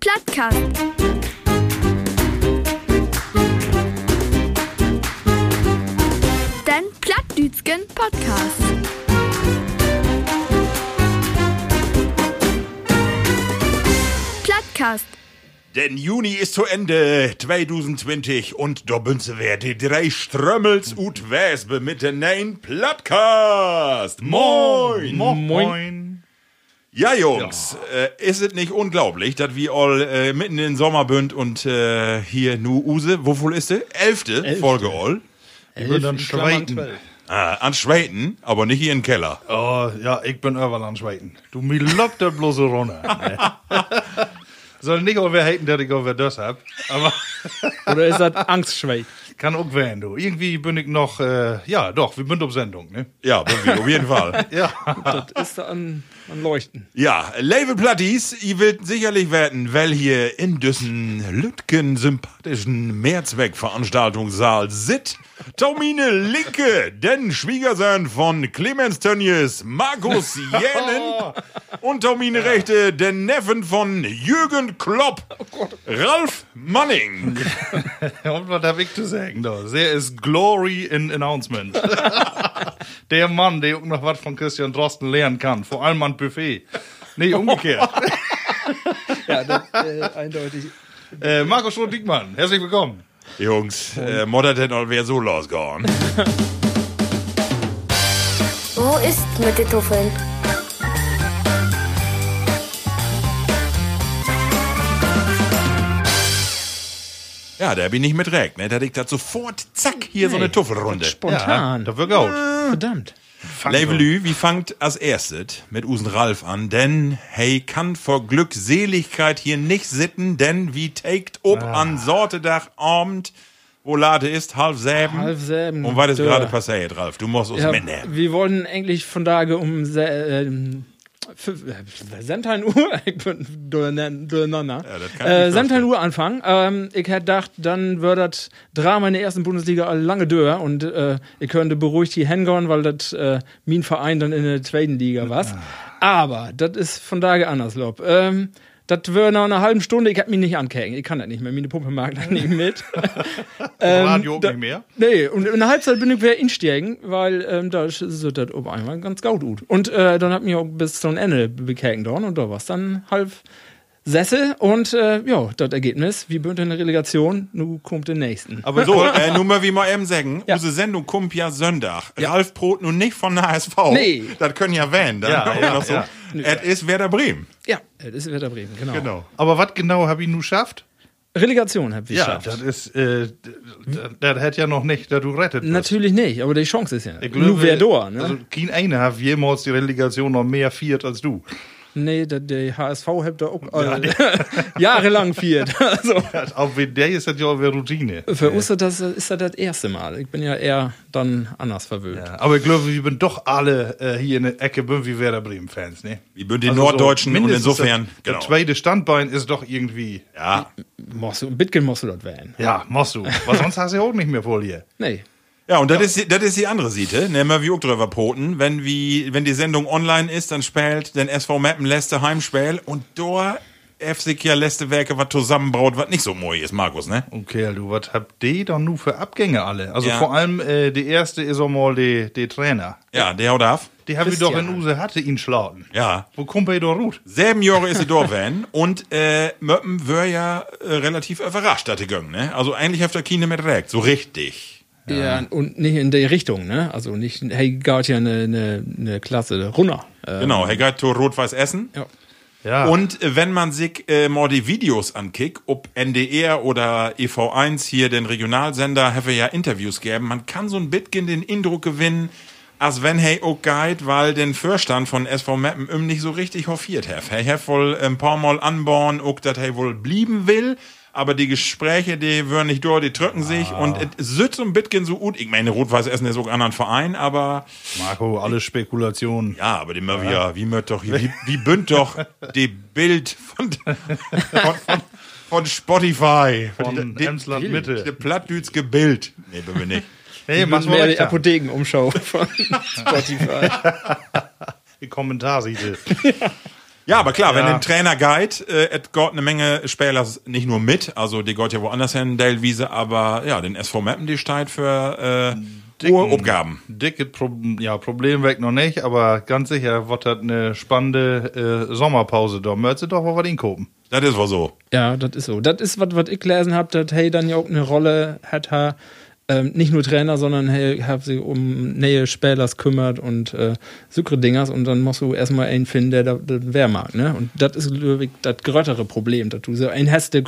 Plattkast. Den Plattdütschen Podcast. Plattkast. Denn Juni ist zu Ende 2020 und da bünze wer die drei Strömmels ut Wespe mit den neuen Plattcast. Moin! Moin. Ja, Jungs, äh, ist es nicht unglaublich, dass wir all äh, mitten in den Sommer bünd und äh, hier nu Use, wovon ist sie? Elfte, Folge all. Ich bin dann Schweiten. Ah, an Schweden, aber nicht hier im Keller. Oh, ja, ich bin überall an Schweiten. Du, mir lobt der bloß so runter. Soll nicht auch wer haten, der ich auch wer das hab. Aber Oder ist das Angstschwäch? kann auch werden, du. Irgendwie bin ich noch, äh, ja, doch, wir sind auf Sendung, ne? Ja, irgendwie, auf jeden Fall. Ja. Das ist da an Leuchten. Ja, Label Platties, ihr wollt sicherlich werden, weil hier in diesen Lütgen sympathischen Mehrzweckveranstaltungssaal sit Tomine Linke, den Schwiegersohn von Clemens Tönnies, Markus Jänen und Tomine Rechte, den Neffen von Jürgen Klopp, Ralf Manning. Und was hab ich zu sagen, da? Der ist Glory in Announcement. der Mann, der auch noch was von Christian Drosten lernen kann. Vor allem an Buffet. Nee, umgekehrt. Ja, das äh, eindeutig. äh, Markus Schroth-Diekmann, herzlich willkommen. Jungs, äh, all wer so losgehauen? Wo ist mit den Tuffeln? Ja, der bin ich mit Reck, ne? Da liegt das sofort, zack, hier so eine Tuffelrunde. Spontan. da wird gut. Verdammt. Levelü, wie fangt als erstes mit Usen Ralf an? Denn hey kann vor Glückseligkeit hier nicht sitten, denn wie taked ob an Sortedach Abend, wo Lade ist, halb selben. Halb selben, Und was ist gerade passiert, Ralf? Du musst uns Ja, mitnehmen. wir wollten eigentlich von Tage um äh, 17 Uhr, ich bin durcheinander. Ja, äh, mir 17 vorstellen. Uhr anfangen. Ähm, ich hätte gedacht, dann wird das Drama in der ersten Bundesliga lange dör und äh, ich könnte beruhigt hier hingehen, weil das äh, mein Verein dann in der zweiten Liga war. Aber das ist von Tage anders, Lob. Ähm, das wird nach einer halben Stunde, ich hab mich nicht ankecken. Ich kann das nicht mehr. Meine Puppe mag das nicht mit. Radio auch da- nicht mehr. Nee, und in der Halbzeit bin ich wieder insteigen, weil ähm, da ist so das auf einmal ganz gut gut. Und äh, dann hat mich auch bis zum Ende bekägen dort und da war es dann halb Sessel und äh, ja, das Ergebnis, wie bünd in der Relegation, nu kommt der nächsten. Aber So, äh, nur mal wie mal eben sagen, Ja. unsere Sendung kommt ja Sonntag. Ralf Brot nun nicht von der HSV. Nee. Das können ja wählen. Dann Ja, ja, so. ja. Es ist Werder Bremen. ja, das ist Werder Bremen, genau. Genau. Aber was genau hab ich nun geschafft? Relegation hab ich Ja, geschafft. das ist, äh, das, das hätte ja noch nicht, dass du rettet bist. Natürlich nicht, aber die Chance ist ja. Ich Nur wer da, ne? Also, kein einer hat jemals die Relegation noch mehr viert als du. Nee, der, der HSV hat da auch äh, jahrelang viert. also, Auch wie der ist das ja auch eine Routine. für uns ist das, ist das das erste Mal. Ich bin ja eher dann anders verwöhnt. Ja, aber ich glaube, wir sind doch alle äh, hier in der Ecke wie Werder Bremen-Fans, ne? Wir sind die Also Norddeutschen so und insofern. Das, das zweite Standbein ist doch irgendwie. Ja. Musst du, Bitcoin musst du das wählen. Ja, musst du. Weil sonst hast du ja auch nicht mehr vor dir. Nee. Ja, und das ist, die- das ist die andere Seite. Nehmen wir wie auch drüber poten. Wenn, wie, wenn die Sendung online ist, dann spielt den SV Meppen letzte Heimspiel und da FC ja letzte Werke was zusammenbraut, was nicht so mooi ist, Markus, ne? Okay, du, was habt ihr dann nur für Abgänge alle? Also Ja. vor allem äh, die erste ist auch mal die, die Trainer. Ja, der haut auf. Die haben wir doch in. Use hatte ihn schlagen. Ja. Wo kommt er doch gut? Selben Jahre ist sie da wenn und äh, Möppen wär ja äh, relativ überrascht, dass die göngen, ne? Also eigentlich hat der Kine mit recht, so richtig. Ja. und nicht in der Richtung, ne? Also nicht, hey, geht ja eine, eine, eine Klasse runter. Äh, Genau, geht zu Rot-Weiß Essen. ja. Ja. Und äh, wenn man sich äh, mal die Videos ankickt, ob NDR oder EV1 hier, den Regionalsender, have ja Interviews geben, man kann so ein bisschen den Eindruck gewinnen, als wenn hey auch geht, weil den Vorstand von SV Meppen ihm nicht so richtig hoffiert hat. Er hat wohl ein paar Mal anbauen, auch dass er wohl blieben will, aber die Gespräche, die würden nicht durch, die drücken sich und es sitzt so ein bisschen so gut. Ich meine, Rot-Weiß Essen ist auch ein anderer Verein, aber Marco, alle Spekulationen. ja, aber die mal wieder, wie möcht doch, wie, wie bünd doch die Bild von, von, von, von Spotify. Von die, Emsland die Mitte. plattdütske Bild. Nee, bin wir nicht. Hey, mach mal die. Apothekenumschau von Spotify. Die Kommentarseite. Ja, aber klar, wenn Ja. ein Trainer geht, äh, et geht eine Menge Spieler nicht nur mit, also die geht ja woanders hin, Delwiese, aber ja, den SV Meppen, die steht für äh, hohe Aufgaben. Dicke Pro ja, Problem weg noch nicht, aber ganz sicher wird das eine spannende äh, Sommerpause da. Möchtest du doch mal was inkopen? Das ist wohl so. Ja, das ist so. Das ist, was was ich gelesen habe, dass hey dann ja auch eine Rolle hat, ha, ähm, nicht nur Trainer, sondern hey, hab sich um Nähe Spälers kümmert und äh, sückere Dingers und dann musst du erstmal einen finden, der da das wer mag, ne? Und das ist das größere Problem, dass du so einen hast, der,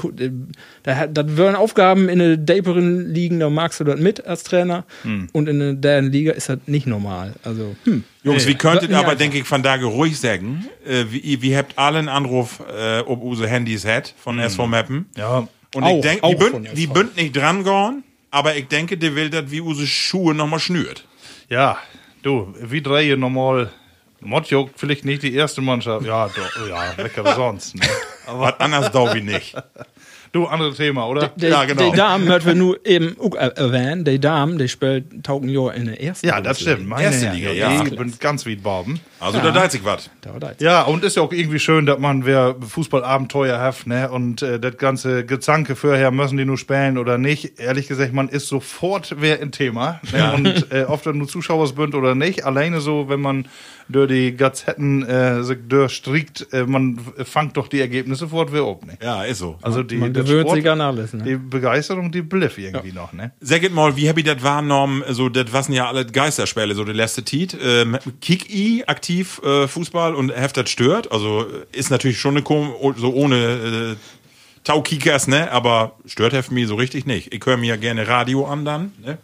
der, das würden Aufgaben in der Daperen liegen, da magst du das mit als Trainer und in der Liga ist das nicht normal. Also, hm. Jungs, wie könntet ihr aber, denke ich, von da ruhig sagen, äh, wie, wie habt alle einen Anruf, äh, ob use Handys hat von SV Meppen? Ja. Und Auch- ich denke, die bünd, die bünd nicht dran gehen, aber ich denke, der will das wie use Schuhe nochmal schnürt. Ja, du, wie drei normal. Modjok vielleicht nicht die erste Mannschaft. Ja, doch, ja, lecker sonst. Ne? Aber was anderes glaube ich nicht. Du, andere Thema, oder? Die, Ja, genau. Die Damen, hört wir nur eben äh, erwähnen, die Damen, die spielt taugen ja in der ersten Ja, das stimmt. Meine Erste Liga, ja. Ich bin ganz wie Barben. Also da deit sich was. Da war das. Ja, und ist ja auch irgendwie schön, dass man wer Fußballabenteuer hat, ne? Und äh, das ganze Gezanke vorher, müssen die nur spielen oder nicht. Ehrlich gesagt, man ist sofort wer ein Thema. Ne? Und äh, oft wenn nur Zuschauer sind oder nicht. Alleine so, wenn man durch die Gazetten äh, sich durchstrickt, äh, man fangt doch die Ergebnisse fort wer ob, ne? Ja, ist so. Also die, Man der gewöhnt Sport- sich an alles, ne? Die Begeisterung, die bliff irgendwie noch, ne? Sagt mal, wie hab ich das wahrgenommen? So, das waren ja alle Geisterspiele, so der letzte Tiet. Ähm, Kick I aktiv äh, Fußball und heft das stört. Also äh, ist natürlich schon eine Kom so ohne äh, Taukickers, ne? Aber stört heft mich so richtig nicht. Ich höre mir ja gerne Radio an dann, ne?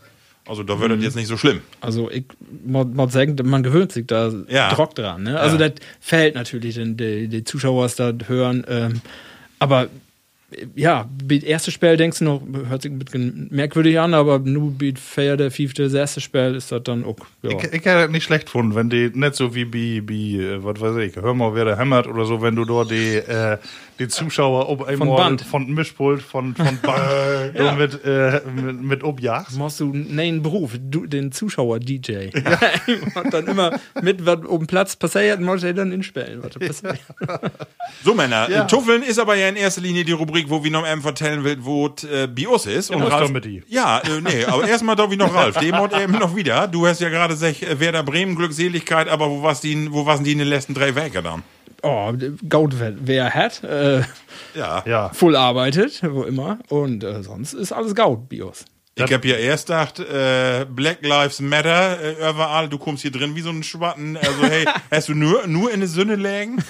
Also da wird das jetzt nicht so schlimm. Also ich muss sagen, man gewöhnt sich da Ja. Druck dran. Ne? Also Ja. das fällt natürlich, den die, die Zuschauer das hören. Ähm, aber ja, beim ersten Spiel denkst du noch, hört sich ein bisschen merkwürdig an, aber nur beim Fair der fünfte, sechste Spiel ist das dann auch. Ja. Ich, ich hätte das nicht schlecht gefunden, wenn die nicht so wie bei, bei äh, was weiß ich, hör mal, wer der hämmert oder so, wenn du dort die, äh, die Zuschauer ob einmal Band. von Mischpult, von, von Band ja. mit, äh, mit, mit objagst. machst du einen Beruf, du, den Zuschauer-DJ. und dann immer mit, was um Platz passiert, musst du dann inspielen, was da passiert. So, Männer, Ja. äh, Tuffeln ist aber ja in erster Linie die Rubrik, wo wir noch eben vertellen will, wo äh, Bios ist. Und muss Ralf, doch mit die. Ja, äh, nee, aber erstmal darf ich noch Ralf. Dem hat eben noch wieder. Du hast ja gerade gesagt, äh, Werder Bremen, Glückseligkeit, aber wo warst die, wo waren die in den letzten drei Wege dann? Oh, Gaut, wer hat, äh, Ja. Ja. voll arbeitet, wo immer. Und äh, sonst ist alles Gaut, Bios. Ich hab ja erst gedacht, äh, Black Lives Matter, äh, überall, du kommst hier drin wie so ein Schwatten. Also, hey, hast du nur, nur in der Sünde lägen?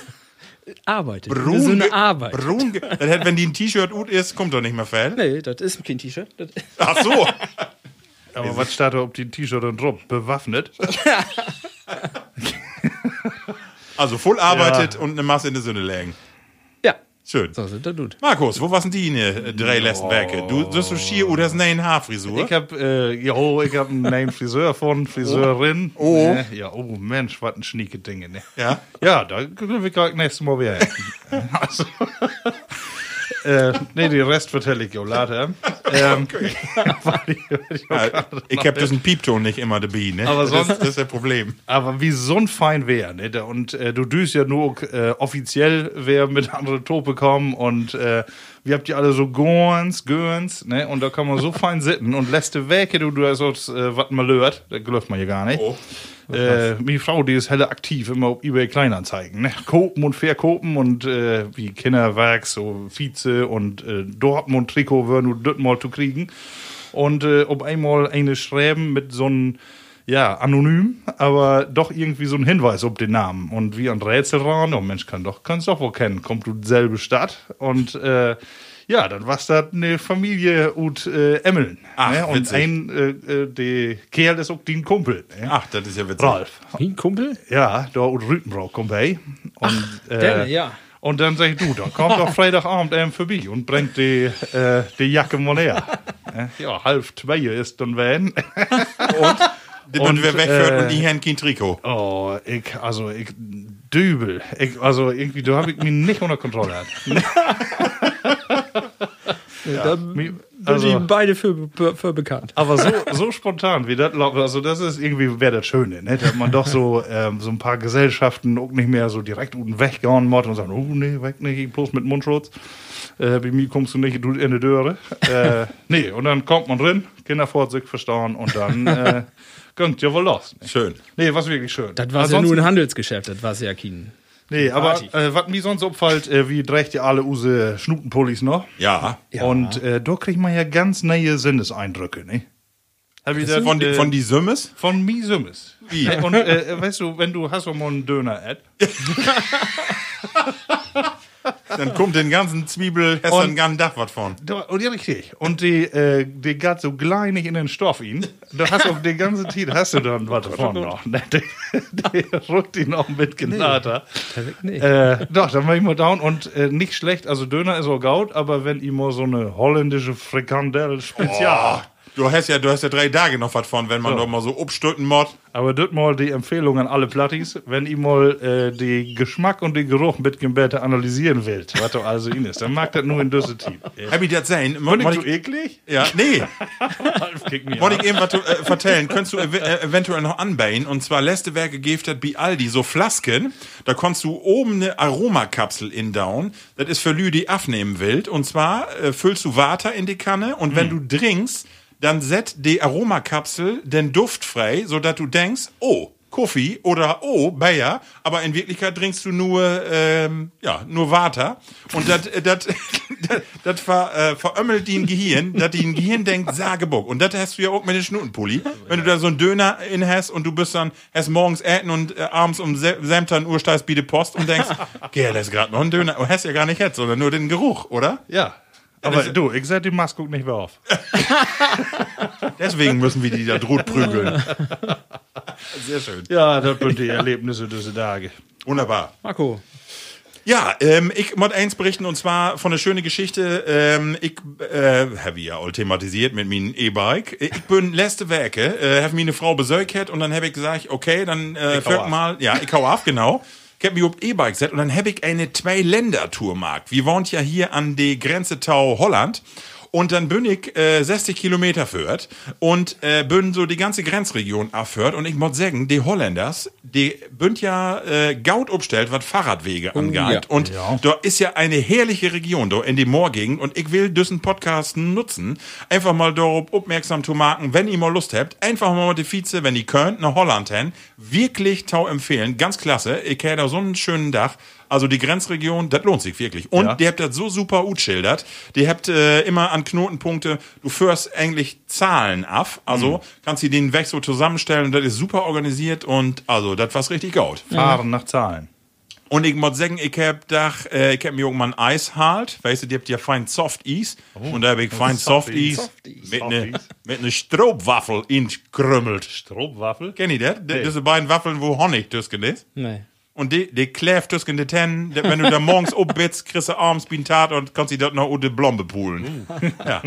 Arbeitet. das ist eine Arbeit. Brun, das hätte, wenn die ein T-Shirt gut ist, kommt doch nicht mehr Fell. Nee, das ist kein T-Shirt. Ach so. Aber was steht da auf die T-Shirt und drauf? Bewaffnet? Also, voll arbeitet und eine Masse in der Sünde lägen. Schön. so sind das gut. Markus, wo waren die äh, drei letzten Werke? Du, du hast so schier oder hast eine Haarfrisur? Ich hab, äh, jo, ich hab einen neuen Friseur von, Friseurin. Oh. Ne? Ja, oh Mensch, was ein schnieke Dinge, ne? Ja? Ja, da können wir gleich nächstes Mal wieder. also, äh, nee, den Rest vertelle ich auch later. Ähm, weil ich- Ja, ich noch- hab diesen Piepton nicht immer dabei, ne? Aber das, sonst- das ist das Problem. Aber wie so ein fein wär, ne? Und äh, du düst ja nur äh, offiziell wer mit anderen Tope kommen und äh, wir habt ihr alle so Gorns, Görns, ne? Und da kann man so fein sitten und letzte Wecke, du, du hast äh, was man lört, da läuft man ja gar nicht. Oh. Äh, meine Frau, die ist helle aktiv, immer auf eBay Kleinanzeigen, ne? Kopen und verkopen und äh, wie Kinderwerk, so Vize und äh, Dortmund-Trikot wäre nur das mal zu kriegen. Und äh, ob einmal eine schreiben mit so einem, ja, anonym, aber doch irgendwie so ein Hinweis auf den Namen. Und wie ein Rätsel ran, oh Mensch, kann doch, kannst doch wohl kennen, kommt du selbe Stadt. Und äh, ja, dann war's da eine Familie und äh, Emmeln. Ach, ne? Und witzig. ein, äh, äh, der Kerl ist auch den Kumpel. Ne? Ach, das ist ja witzig. Ralf. Wie ein Kumpel? Ja, da und Rütenbrau kommt bei. Und, äh, der, ja. Und dann sag ich, du, dann kommt doch Freitagabend eben vorbei und bringt die, äh, die Jacke mal her. Äh, ja, halb zwei ist dann wenn. Und Und, wer wegführt äh, und die haben kein Trikot. Oh, ich, also, ich, dübel. Ich, also, irgendwie, da habe ich mich nicht unter Kontrolle. Mi- Also- die beide für, für, für bekannt. Aber so, so spontan wie das, läuft, also das ist irgendwie, wäre das Schöne, ne? Dass man doch so, ähm, so ein paar Gesellschaften auch nicht mehr so direkt unten weggehauen muss und sagen, oh nee, weg nicht, bloß mit Mundschutz. Äh, bei mir kommst du nicht du in die Döre. äh, nee, und dann kommt man drin, Kindervorsicht verstauen und dann äh, gönnt ja wohl los. Ne? Schön. Nee, was wirklich schön. Das war ja nur ein Handelsgeschäft, das war ja kein. Nee, aber äh, was mir sonst auffällt, äh, wie trägt ihr alle use Schnutenpullis noch? Ja. Und äh, da kriegt man ja ganz neue Sinneseindrücke, ne? Hab ich das, Von, die, äh, von die Sümmes? von mi Sümmes. Wie? Und äh, weißt du, wenn du hast so mal einen Döner-Ad Dann kommt den ganzen Zwiebel, hast Und- ein Dach was von. Und ja, richtig. Und die, äh, die geht so kleinig in den Stoff ihn. Da hast du auch die ganze Zeit, hast du dann was davon noch. Die, die rückt ihn auch mit Gnade. Nee. Äh, doch, dann mach ich mal down und äh, nicht schlecht, also Döner ist auch gaut, aber wenn ihr mal so eine holländische Frikandel Spezial. Du hast ja, du hast ja drei Tage noch was von, wenn man So. doch mal so obstütten mod. Aber das mal die Empfehlung an alle Plattis, wenn ihr mal äh, die Geschmack und den Geruch mit besser analysieren wollt, was doch also in ist, dann mag das nur in düsse Team. Hab ich das sein? Fand ich ich, eklig? ja, nee. Wollte ich eben was äh, vertellen. Könntest du ev äh, eventuell noch anbauen? Und zwar letzte Werke gibt hat bei Aldi so Flasken. Da kannst du oben eine Aromakapsel in down. Das ist für Lü, die aufnehmen will. Und zwar äh, füllst du Water in die Kanne und wenn du trinkst, dann set die Aromakapsel den Duft frei, sodass du denkst, oh, Kaffee oder oh, Bayer, aber in Wirklichkeit trinkst du nur, ähm, ja, nur Water. Und das, das ver, äh, verömmelt die ein Gehirn, dass die ein Gehirn denkt, Sagebuck. Und das hast du ja auch mit dem Schnutenpulli. Wenn du da so einen Döner in hast und du bist dann, hast morgens Äten und äh, abends um 17 Uhr steigst biete Post und denkst, geh, das ist gerade noch ein Döner. Und hast ja gar nicht jetzt, sondern nur den Geruch, oder? Ja. Aber du, ich sag die Maske guck nicht mehr auf. Deswegen müssen wir die da droht prügeln. Sehr schön. Ja, das sind die Erlebnisse diese Tage. Wunderbar. Marco, Ja, ähm, ich muss eins berichten und zwar von einer schönen Geschichte. Ähm, ich äh, habe ja all thematisiert mit meinem E-Bike. Ich bin letzte Werke, äh, habe mir eine Frau besäugt und dann habe ich gesagt, okay, dann äh, Ich mal, ja, ich hau auf, genau. Ich hab mich auf E-Bike gesetzt und dann habe ich eine Zwei-Länder-Tour gemacht. Wir wohnt ja hier an die Grenze Tau Holland. Und dann bin ich äh, 60 Kilometer führt und äh, bin so die ganze Grenzregion abführt. Und ich muss sagen, die Holländers, die bünd ja äh, gaut umstellt, was Fahrradwege angeht. ja. Und Ja. da ist ja eine herrliche Region da in die Moorgegend. Und ich will diesen Podcast nutzen, einfach mal darauf aufmerksam zu machen, wenn ihr mal Lust habt, einfach mal mit die Vize, wenn ihr könnt, nach Holland hin. Wirklich tau empfehlen. Ganz klasse. Ich hätte da so einen schönen Dach. Also die Grenzregion, das lohnt sich wirklich. Und Ja. die habt das so super gut schildert. Die habt äh, immer an Knotenpunkte, du führst eigentlich Zahlen ab. Also kannst du den weg so zusammenstellen. Das ist super organisiert und also das war's richtig gut. Fahren nach Zahlen. Und ich muss sagen, ich hab da, äh, ich hab mir irgendwann Eis halt. Weißt du, die habt ja fein Soft Eis. und da hab ich fein Soft. Eis mit ne, Softies. mit ne Stroopwaffel inkrümmelt. Stroopwaffel? Kennt ihr das? Das sind beiden Waffeln, wo Honig tüsken ist. nee. Und die, die kläft tüsken die Tennen. Die- Wenn du da morgens obbitzt, kriegst du abends bin Tat und kannst die dort noch unter Blombe poolen. Ja.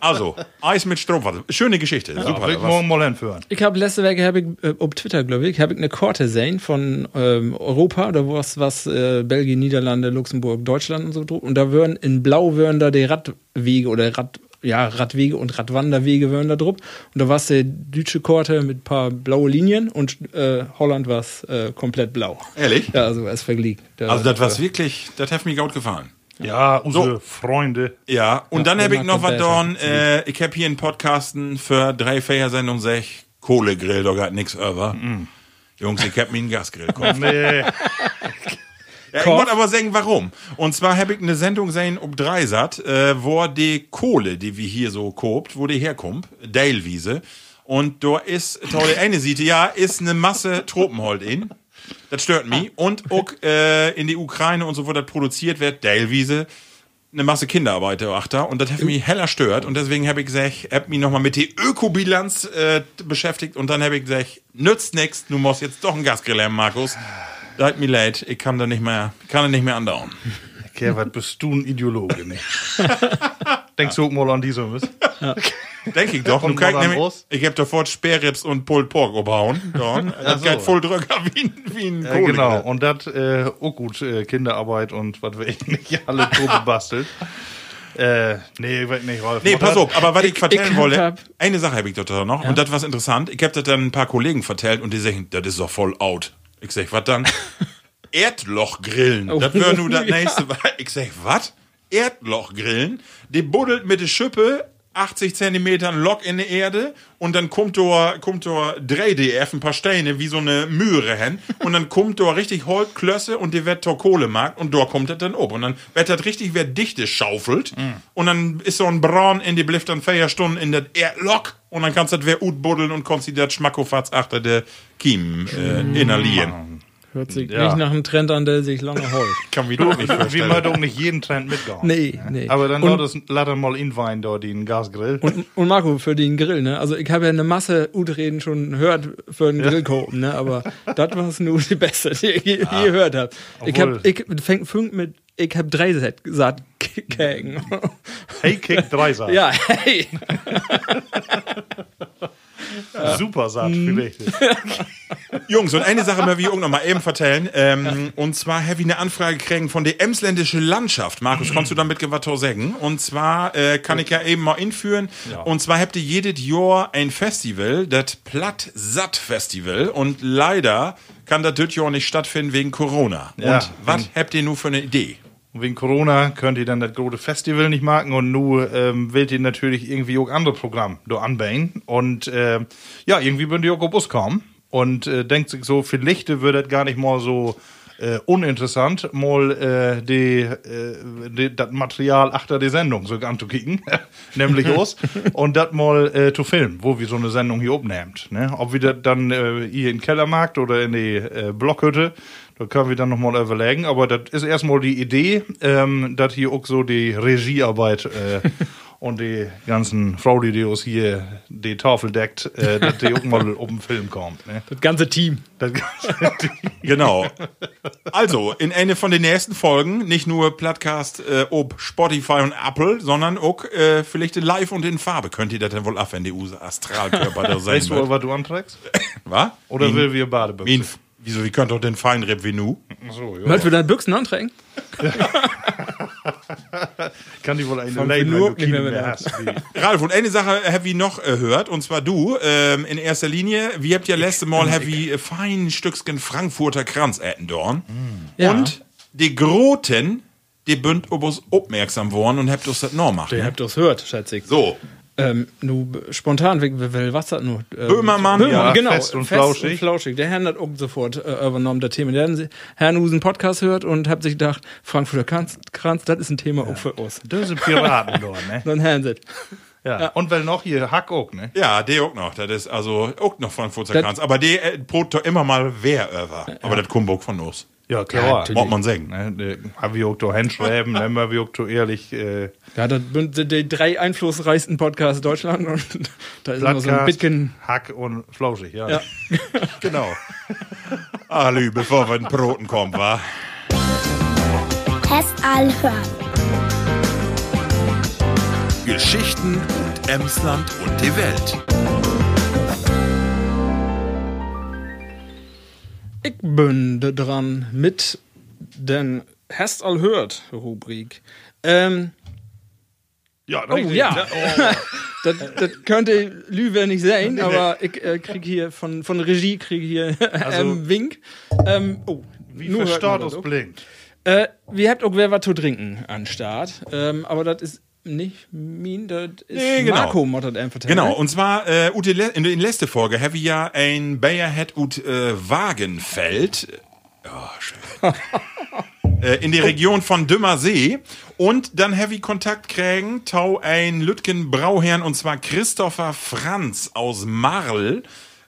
Also, Eis mit Stroopwaffel. Schöne Geschichte. Super. Will ich morgen mal hinführen. Ich habe letzte Woche hab ich, äh, auf Twitter, glaube ich, habe ich eine Karte gesehen von ähm, Europa, da was was äh, Belgien, Niederlande, Luxemburg, Deutschland und so. Und da würden in Blau würden da die Radwege oder Rad, ja, Radwege und Radwanderwege würden da drauf. Und da war es die deutsche Karte mit ein paar blaue Linien und äh, Holland war es äh, komplett blau. Ehrlich? Ja, also es vergliegt. Da- Also, das war's wirklich, das hat mir gut gefallen. Ja, unsere So. Freunde. Ja, und Ja, dann habe ich noch was dorn. Äh, ich habe hier einen Podcasten für drei Feiersendungen sech Kohlegrill, da geht nix über. Jungs, ich hab mir einen Gasgrill gekauft. Nee. Ja, ich wollte aber sagen, warum. Und zwar habe ich eine Sendung gesehen um Dreisat, äh, wo die Kohle, die wir hier so kopt, wo die herkommt, Dalewiese. Und da ist, die eine Seite, ja, ist eine Masse Tropenhold in. Das stört mich. Und auch äh, in die Ukraine und so, wo das produziert wird, Dalewiese, eine Masse Kinderarbeit auch da. Und das hat mich heller stört. Und deswegen habe ich gesagt, hab mich nochmal mit der Ökobilanz äh, beschäftigt. Und dann habe ich gesagt, nützt nix, du musst jetzt doch einen Gasgrill haben, Markus. Hat mir leid, ich kann da nicht mehr, kann da nicht mehr andauern. Okay, was bist du ein Ideologe, ne? Denkst du auch mal an diese Mist? Denk ich doch. Mal an nämlich, ich hab sofort Sperrips und Pulled Pork. Dorn. Das so. geht voll drücker wie ein, wie ein Ja, Kohle. genau. Und das äh, auch gut, äh, Kinderarbeit und was wir nicht alle so gebastelt. Äh, nee, ich weiß nicht, Ralf. Nee, pass auf, aber was ich, vertellen ich wollte, hab- eine Sache habe ich dort noch, und das war interessant. Ich habe das dann ein paar Kollegen vertellt und die sagen, das ist doch voll out. Ich sag, was dann? Erdlochgrillen. Oh. Das wäre nur das Ja. nächste. Ich sag, was? Erdlochgrillen? Die buddelt mit der Schippe 80 Zentimeter ein Loch in die Erde und dann kommt da, kommt da 3DF, ein paar Steine, wie so eine Möhre hin und dann kommt da richtig Holzklösse und die wird da Kohlemarkt und da kommt das dann ob und dann wird das richtig, wird dichte schaufelt und dann ist so ein Braun in die Blift dann vier Stunden in das Erdloch und dann kannst du das wer utbuddeln und kannst du das Schmackofatz achter der Kiem äh, inhalieren. Hört sich Ja. nicht nach einem Trend an, der sich lange hält. Kann mich doch nicht Wie vorstellen. man doch nicht jeden Trend mitgehen. Nee, nee. Aber dann Und- lass das das mal in Wein da, den Gasgrill. Und, und Marco, für den Grill, ne? Also ich habe ja eine Masse Utreden schon gehört für den Grillkopen, ne? Aber das war nur die beste, die ich je je gehört habe. Ich Obwohl- hab, ich fängt fünf mit, ich hab drei Set gesagt, hey, Kick 3 sagt. ja, hey. Super sagt Mhm. vielleicht. Jungs, und eine Sache möchte ich auch noch mal eben vertellen. Ähm, und zwar habe ich eine Anfrage gekriegt von der Emsländische Landschaft. Markus, kannst du damit was sagen? Und zwar äh, kann ich ja eben mal inführen. Und zwar habt ihr jedes Jahr ein Festival, das Platt-Satt-Festival. Und leider kann das dieses Jahr nicht stattfinden wegen Corona. Ja. Und was habt ihr nun für eine Idee? Und wegen Corona könnt ihr dann das große Festival nicht machen und nur ähm, wollt ihr natürlich irgendwie auch andere Programme da anbauen. Und äh, ja, irgendwie würden die auch auf Bus kommen und äh, denkt sich so, vielleicht wird das gar nicht mal so äh, uninteressant, mal äh, die, äh, das Material achter der Sendung so anzukicken, nämlich aus, und das mal äh, zu filmen, wo wir so eine Sendung hier obnehmt. Ne? Ob wir das dann äh, hier in den Kellermarkt oder in die äh, Blockhütte, da können wir dann nochmal überlegen, aber das ist erstmal die Idee, ähm, dass hier auch so die Regiearbeit äh, und die ganzen Frauen, die uns hier die Tafel deckt, äh, dass die auch mal um den Film kommt. Ne? Das ganze Team. Das ganze Genau. Also, in eine von den nächsten Folgen, nicht nur Podcast äh, ob Spotify und Apple, sondern auch äh, vielleicht in live und in Farbe. Könnt ihr das denn wohl ab, wenn die Use Astralkörper da sein weißt du, wird? was du anträgst? Was? Oder will wir Badebüchse? Wieso, wie könnt doch den Feinripp wie nu? So, ja. Möchtest du deine Büchsen anträgen? Kann die wohl eine Von leiden, du nicht mehr mehr hast. Ralf, und eine Sache habe ich noch äh, gehört, und zwar du, ähm, in erster Linie, wie habt ihr letzte Mal have ich äh, fein Stückchen Frankfurter Kranz äten dorn. Ja. Und die Groten, die bünd ob uns aufmerksam worden und habt uns das noch gemacht. Ihr Ne? habt das gehört, schätze ich. So, Ähm, nu, spontan, wie- was das nur? Ähm, Böhmermann, Böhmermann, ja, genau. fest und flauschig. flauschig. Der Herrn hat auch sofort äh, übernommen, das Thema. Der hat Herrn Podcast hört und hat sich gedacht, Frankfurter Kranz, Kranz das ist ein Thema auch für uns. Das sind Piraten dort, ne? Dann Herrn sie. Ja. Und weil noch hier Hack auch, ne? ja, der auch noch. Das ist also auch noch Frankfurter Kranz. Aber der äh, brot doch immer mal wer over. Aber das kommt auch von uns. Ja, klar. Muss man sagen. Ne, Haben wir auch da hinschreiben, haben wir auch da ehrlich, äh, Ja, das sind die drei einflussreichsten Podcasts Deutschland und da ist immer so ein Plattcast, bisschen. Hack und Flauschig, ja. Ja. genau. Ah, Lü, bevor wir in den Broten kommen, war. Test hören. Geschichten und Emsland und die Welt. Ich bin dran mit den Hast all hört Rubrik. Ähm, Ja, oh ja, das, das könnte Lüwe nicht sein, aber ich äh, krieg hier von, von Regie krieg hier einen Wink. Ähm, oh, Wie nur Status blinkt. Äh, wir habt auch wer was zu trinken an Start, ähm, aber das ist nicht min, das ist Nee, genau. Marco Mottert einfach. Genau, und zwar äh, in der letzten Folge habe ich ja ein Bayer hat ut äh, Wagenfeld. Oh, schön. äh, in die Region von Dümmersee. Und dann ich Kontakt kriegen, tau ein Lütgen Brauherrn, und zwar Christopher Franz aus Marl.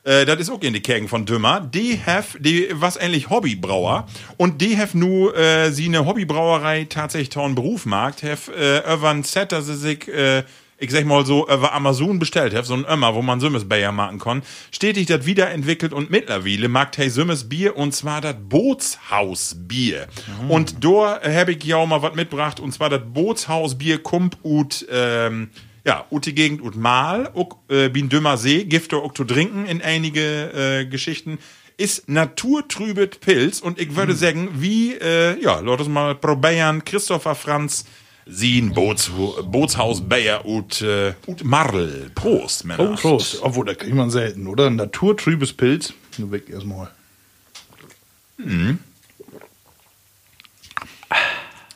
Äh, das ist auch in die Kägen von Dümmer. Die have, die was ähnlich Hobbybrauer. Und die have nu, äh, sie eine Hobbybrauerei tatsächlich tauen Beruf macht, have, äh, ein Set, dass sie sich, äh, ich sag mal so, über Amazon bestellt have, so ein Ömmer, wo man Sümmes Bayer machen kann. Stetig das wiederentwickelt und mittlerweile mag hey Sümmes Bier, und zwar das Bootshausbier. Und da habe ich ja auch mal was mitgebracht, und zwar das Bootshausbier kommt ut, ähm, ja, ut die Gegend ut mal, ook, äh, bin dümmer See, Gifte zu trinken in einige äh, Geschichten, ist naturtrübet Pilz und ich würde sagen, wie, äh, ja, Leute mal probieren, Christopher Franz Sien, Boots, Bootshaus, Bayer und, äh, und Marl. Prost, Männer. Prost. Obwohl, da kriegt man selten, oder? Ein naturtrübes Pilz. Nur weg erstmal.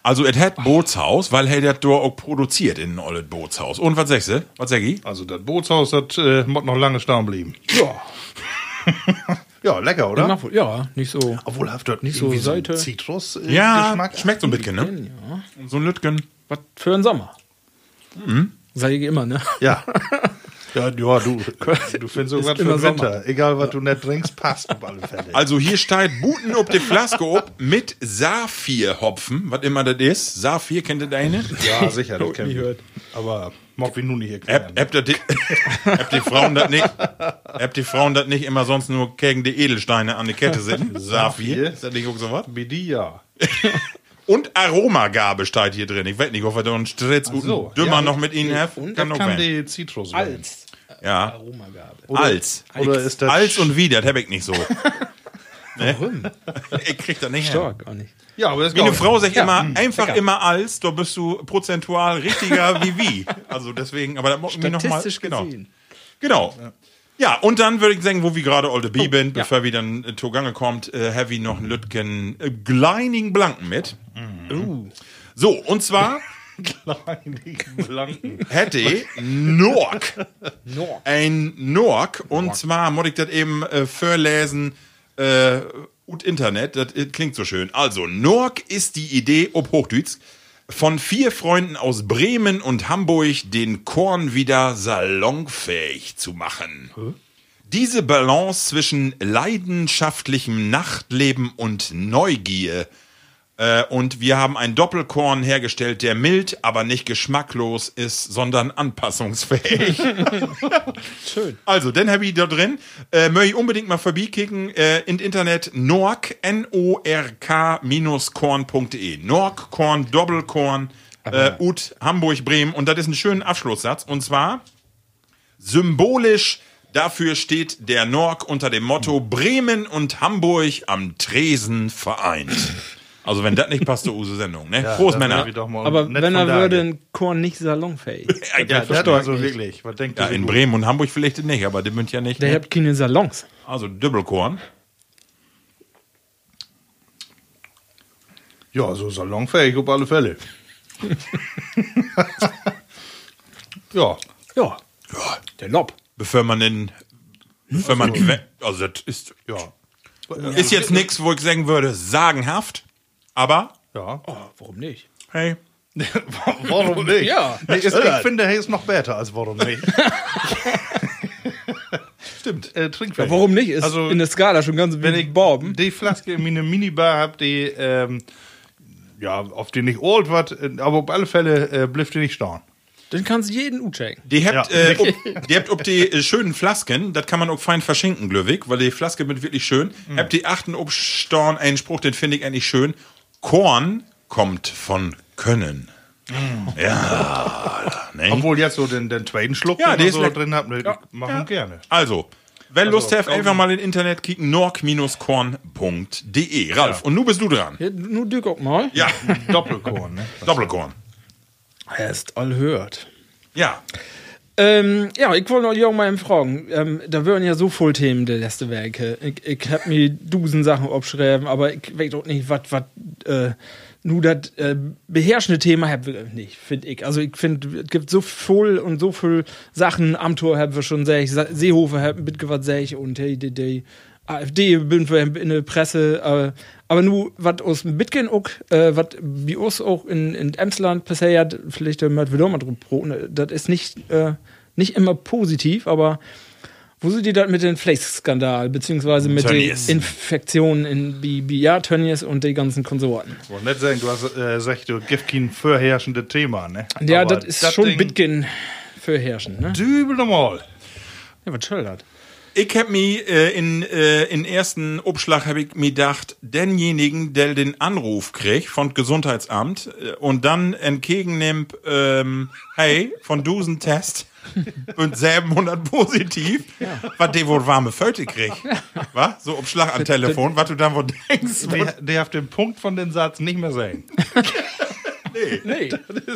Also, es hat Bootshaus, weil er das dort auch produziert in ein olles Bootshaus. Und was sagst du? Was sag ich? Also, das Bootshaus, das äh, muss noch lange stehen bleiben. Ja, Ja, lecker, oder? ja, nicht so. Obwohl, hat das nicht so so Seite. Zitrus äh, Ja, Geschmack? schmeckt so ein bisschen, ne? Ja. So ein Lütgen. Was für einen Sommer. Mhm. Sag ich immer, ne? Ja. Ja, ja, du, du findest irgendwas für den Winter. Egal, was du nicht trinkst, passt auf alle Fälle. Also hier steht Buten ob die Flaske ob mit Saphir-Hopfen, was immer das ist. Saphir, kennt ihr eine? Ja, sicher, das kenn nie ich. gehört. Aber mag wir nun nicht erklären. Habt habt ihr die, die Frauen das nicht, habt die Frauen das nicht immer sonst nur gegen die Edelsteine an die Kette sitzen? Saphir, ist das nicht auch so was? BD, ja. Und Aromagabe steht hier drin. Ich weiß nicht, ob wir da einen Stritz so, dümmer ja. noch mit ihnen haben. Und Kann kann die Zitrus. Als Ja, Aromagabe. als. Oder ist das Als und wie, das hab ich nicht so. Warum? Ich krieg das nicht hin. Stark, auch nicht. Ja, aber das ist Meine Frau sagt Ja, immer, hm, einfach lecker. immer als, da bist du prozentual richtiger wie wie. Also deswegen, aber da muss ich noch mal, Statistisch genau. Genau. Ja. und dann würde ich sagen, wo wir gerade Olde B bin, bevor wir dann äh, Togange kommt, äh, have ich noch einen Lütgen äh, Gleining Blanken mit. Uh. So, und zwar Blanken. hätte ich Nork. Nork. Ein Nork. Und zwar muss ich das eben äh, verlesen äh, und Internet. Das äh, klingt so schön. Also, Nork ist die Idee, ob Hochdeutsch, von vier Freunden aus Bremen und Hamburg den Korn wieder salonfähig zu machen. Diese Balance zwischen leidenschaftlichem Nachtleben und Neugier äh, und wir haben einen Doppelkorn hergestellt, der mild, aber nicht geschmacklos ist, sondern anpassungsfähig. Schön. Also, den habe ich da drin. Äh, möchte ich unbedingt mal vorbeikicken. Äh, in Internet Nork, N-O-R-K-Korn.de. Nork, Korn, Doppelkorn, äh, Ut, Hamburg, Bremen. Und das ist ein schöner Abschlusssatz. Und zwar symbolisch dafür steht der Nork unter dem Motto Bremen und Hamburg am Tresen vereint. Also, wenn das nicht passt, zur Use Sendung, ne? Prost, Männer. Aber wenn er würde, ein Korn nicht salonfähig. Ja, Ja, das verstehe also wirklich. Was denkt ja, in? Bremen und Hamburg vielleicht nicht, aber die ja nicht. Der Ne? hat keine Salons. Also, Doppelkorn. Ja, so salonfähig auf alle Fälle. ja. Ja. Ja, Der Lob. bevor man den, bevor man, we- also das ist, Ja. ist jetzt nichts, wo ich sagen würde, sagenhaft, aber, Ja. Oh, warum nicht? hey, Warum nicht? Ja. Nee, ist, ich finde, er ist noch besser als warum nicht. Stimmt. Äh, trinkfähig. Warum nicht? Ist Also, in der Skala schon ganz wenn ich Borben. die Flaske in meine Minibar habe, die, ähm, ja, auf die nicht old wird, äh, aber auf alle Fälle äh, blifft die nicht stehen. Dann kannst du jeden U-checken. die habt, Ja. äh, ob, die habt ob die äh, schönen Flasken, das kann man auch fein verschenken, glücklich, weil die Flaske wird wirklich schön. Habt die achten ob Storn einen Spruch, den finde ich eigentlich schön. Korn kommt von Können. Ja, ne? Obwohl jetzt so den, den zweiten Schluck, Ja, den ist so leck- drin habt, ne, Ja. machen Ja. gerne. Also, wenn Lust habt, kaufen. einfach mal in Internet kicken, nork-korn.de. Ralf, und nun bist du dran. Ja, nur du guck mal. Ja, Doppelkorn, ne? Doppelkorn. Er ist all hört. Ja. Ähm, ja, ich wollte noch Jürgen mal fragen. Ähm, da wären ja so voll Themen der letzte Werke. Ich, ich hab mir dusen Sachen abschreiben, aber ich weiß doch nicht, was, was, äh, nur das äh, beherrschende Thema haben wir nicht, finde ich. Also ich finde, es gibt so voll und so viel Sachen. Am Tor haben wir schon sech, Sa- Seehofer haben mitgewandt sech und die, die, die AfD bin wir in der Presse. Äh, aber nur, was aus dem Bitcoin auch, äh, was wie uns auch in, in Emsland passiert, vielleicht wieder mal drüber das ist nicht, äh, nicht immer positiv, aber wo sind die da mit dem Flakes-Skandal, beziehungsweise mit den. Infektionen in ja, Tönnies und die ganzen Konsorten? Ich wollte nicht sagen, du hast äh, gesagt, du gibst kein vorherrschendes Thema, ne? Ja, Aber das ist schon Ding- Bitcoin für Herrschen, ne? Dübel nochmal. Ja, was soll das? Ich hab mi äh, in äh, in ersten Obschlag hab ich mir gedacht, denjenigen, der den Anruf kriegt von Gesundheitsamt äh, und dann entgegennimmt, ähm, hey, von Dusen Test und 700 positiv, was der wohl warme Föte kriegt. Was? So Obschlag am Telefon, was du dann wohl denkst. Der, der auf den Punkt von den Satz nicht mehr sehen. Nee.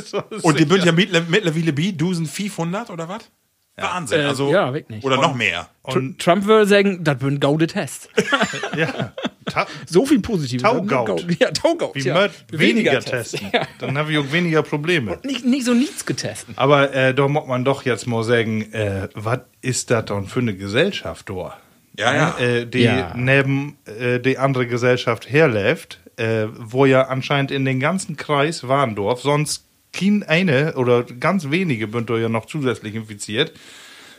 So- Und die bünd ja mittler- mittlerweile bi, 1500 oder was? Wahnsinn. Äh, also, ja, wirklich. Oder noch mehr. Und, Trump würde sagen, das wird ein gaude Test. ja. Ta So viel Positives. Taugaut. Ja, Taugaut. wie ja. Mört weniger testen. testen. Ja. Dann habe ich auch weniger Probleme. Nicht, nicht so nichts getestet. Aber äh, da muss man doch jetzt mal sagen, äh, was ist das dann für eine Gesellschaft da? Ja, ja. Äh, die Ja. neben äh, die andere Gesellschaft herläuft, äh, wo ja anscheinend in den ganzen Kreis Warndorf sonst kein eine oder ganz wenige sind ja noch zusätzlich infiziert.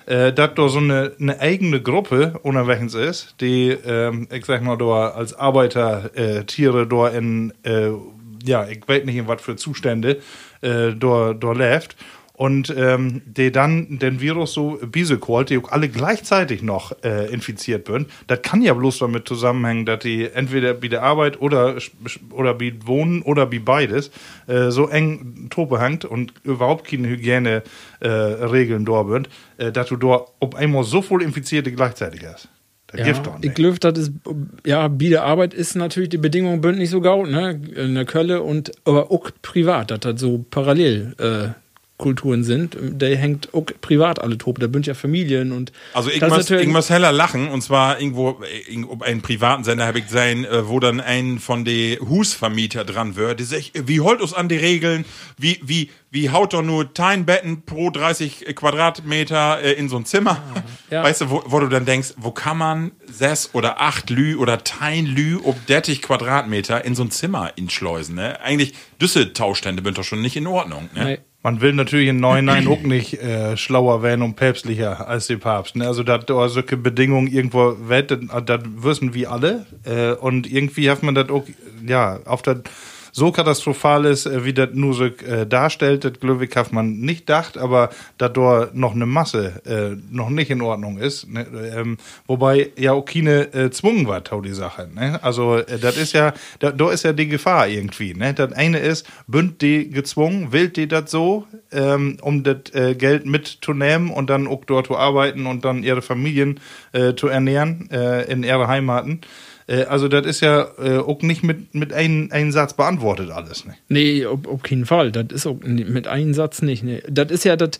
Äh, dass da so eine, eine eigene Gruppe unterwegs ist, die, ähm, ich sag mal, da als Arbeitertiere äh, da in, äh, ja, ich weiß nicht in was für Zustände, äh, da, lebt. Und ähm, die dann den Virus so bisekolt, die alle gleichzeitig noch äh, infiziert sind. Das kann ja bloß damit zusammenhängen, dass die entweder bei der Arbeit oder, oder bei Wohnen oder bei beides äh, so eng Tope hängt und überhaupt keine Hygieneregeln äh, Regeln da sind, äh, dass du da ob einmal so voll Infizierte gleichzeitig hast. Das gibt doch ich nicht. glaube, das ist, ja, bei der Arbeit ist natürlich die Bedingungen bünd nicht so gaut, ne? In der Kölle und, aber auch privat, dass das so parallel, äh, Kulturen sind, der hängt auch privat alle top, da bünd ja Familien und Also ich muss, ich muss heller lachen und zwar irgendwo auf einen privaten Sender habe ich gesehen, äh, wo dann ein von den Husvermieter dran wird, die sagt, wie holt uns an die Regeln, wie wie wie haut doch nur dein Betten pro 30 Quadratmeter äh, in so ein Zimmer. Ja. Weißt du, wo, wo du dann denkst, wo kann man sechs oder acht Lü oder tein Lü ob 30 Quadratmeter in so ein Zimmer inschleusen, ne? Eigentlich düsse Tauschstände sind doch schon nicht in Ordnung, ne? Nee. Man will natürlich in Neunein auch nicht äh, schlauer werden und päpstlicher als der Papst. Ne? Also, dass da solche Bedingungen irgendwo wird, das wissen wir alle. Äh, und irgendwie hat man das auch, ja, auf das so katastrophal ist, äh, wie das so äh, darstellt, das ich, hat man nicht gedacht, aber da da noch eine Masse äh, noch nicht in Ordnung ist. Ne? Ähm, wobei ja auch keine äh, zwungen war, tau die Sache. Ne? Also, äh, das ist ja, da, ist ja die Gefahr irgendwie. Ne? Das eine ist, bünd die gezwungen, will die das so, ähm, um das äh, Geld mitzunehmen und dann auch dort zu arbeiten und dann ihre Familien äh, zu ernähren äh, in ihre Heimaten. Äh, also das ist ja äh, auch nicht mit, mit einem Satz beantwortet alles. Ne? Nee, auf, auf keinen Fall. Das ist auch mit einem Satz nicht. Nee. Das ist ja das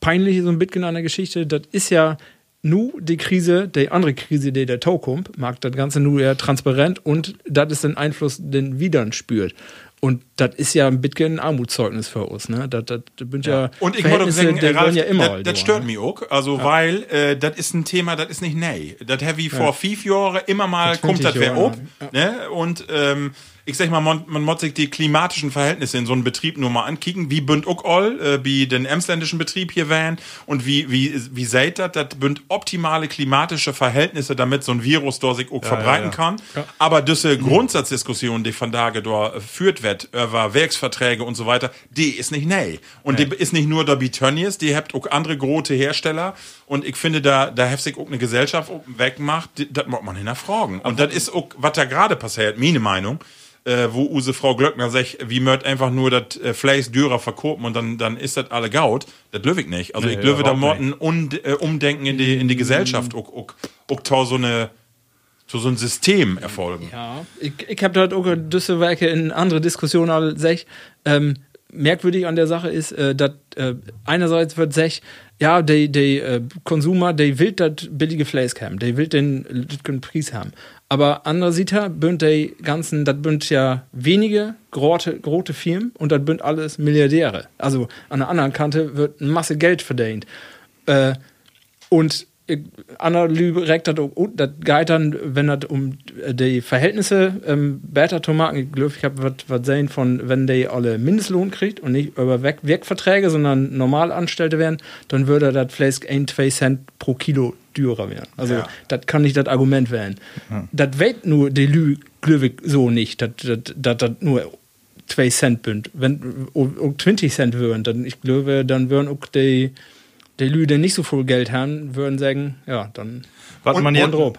Peinliche so ein bisschen an der Geschichte. Das ist ja nu die Krise, die andere Krise, die der Tau kommt, mag das Ganze nur eher transparent und das ist den Einfluss, den dann spürt. Und das ist ja ein bisschen ein Armutszeugnis für uns. Ne? Das, das, das sind ja, Und ich muss sagen, äh, Ralf, ja immer das, halt das stört ne? mich auch. Also, weil äh, das ist ein Thema, das ist nicht nee. Das habe ich vor fünf Jahren immer mal, kommt das 20 wer ob. Ne? Und ähm, ich sag mal, man, man muss sich die klimatischen Verhältnisse in so einem Betrieb nur mal ankicken, wie bünd auch all, äh, wie den emsländischen Betrieb hier wären und wie, wie, wie seid das, das bünd optimale klimatische Verhältnisse, damit so ein Virus dort sich auch verbreiten ja. kann. Aber diese Grundsatzdiskussion, die von Tage dort äh, führt wird, über Werksverträge und so weiter, die ist nicht nee. Und die ist nicht nur der Bitonius, die habt auch andere große Hersteller. Und ich finde, da, da hat sich auch eine Gesellschaft wegmacht, das muss man hinterfragen. Und das ist auch, was da gerade passiert, meine Meinung. Äh, wo use Frau Glöckner sagt, wie mört einfach nur das äh, Fleisch Dürer verkopen und dann, dann ist das alle Gaut. Das löwe ich nicht. Also Nee, ich löwe da Morten und, äh, umdenken in die, in die Gesellschaft, auch, auch, auch so eine, zu so ein System erfolgen. Ja, ich, ich habe dort auch diese Werke in andere Diskussionen als sech. Ähm, merkwürdig an der Sache ist, äh, dass äh, einerseits wird sech, ja, der äh, Konsumer, der will das billige Fleisch haben, der will den lütgen Preis haben. Aber andererseits bünd die ganzen, das bünd ja wenige große, große Firmen und das bünd alles Milliardäre. Also an der anderen Kante wird eine Masse Geld verdient. Äh, und Anna Lübe regt das auch, und das geht dann, wenn das um äh, die Verhältnisse ähm, besser zu machen, ich glaube, ich habe was sehen von, wenn die alle Mindestlohn kriegt und nicht über Werk Werkverträge, sondern normal Angestellte werden, dann würde das vielleicht 1, 2 Cent pro Kilo teurer werden. Also, Ja. das kann nicht das Argument werden. Das weiß nur die Lü, glaube so nicht, dass das nur 2 Cent bünd. Wenn auch 20 Cent würden, dann, ich glaube, dann würden auch die die Lü, die nicht so viel Geld haben, würden sagen, ja, dann Was Und- man, ja, und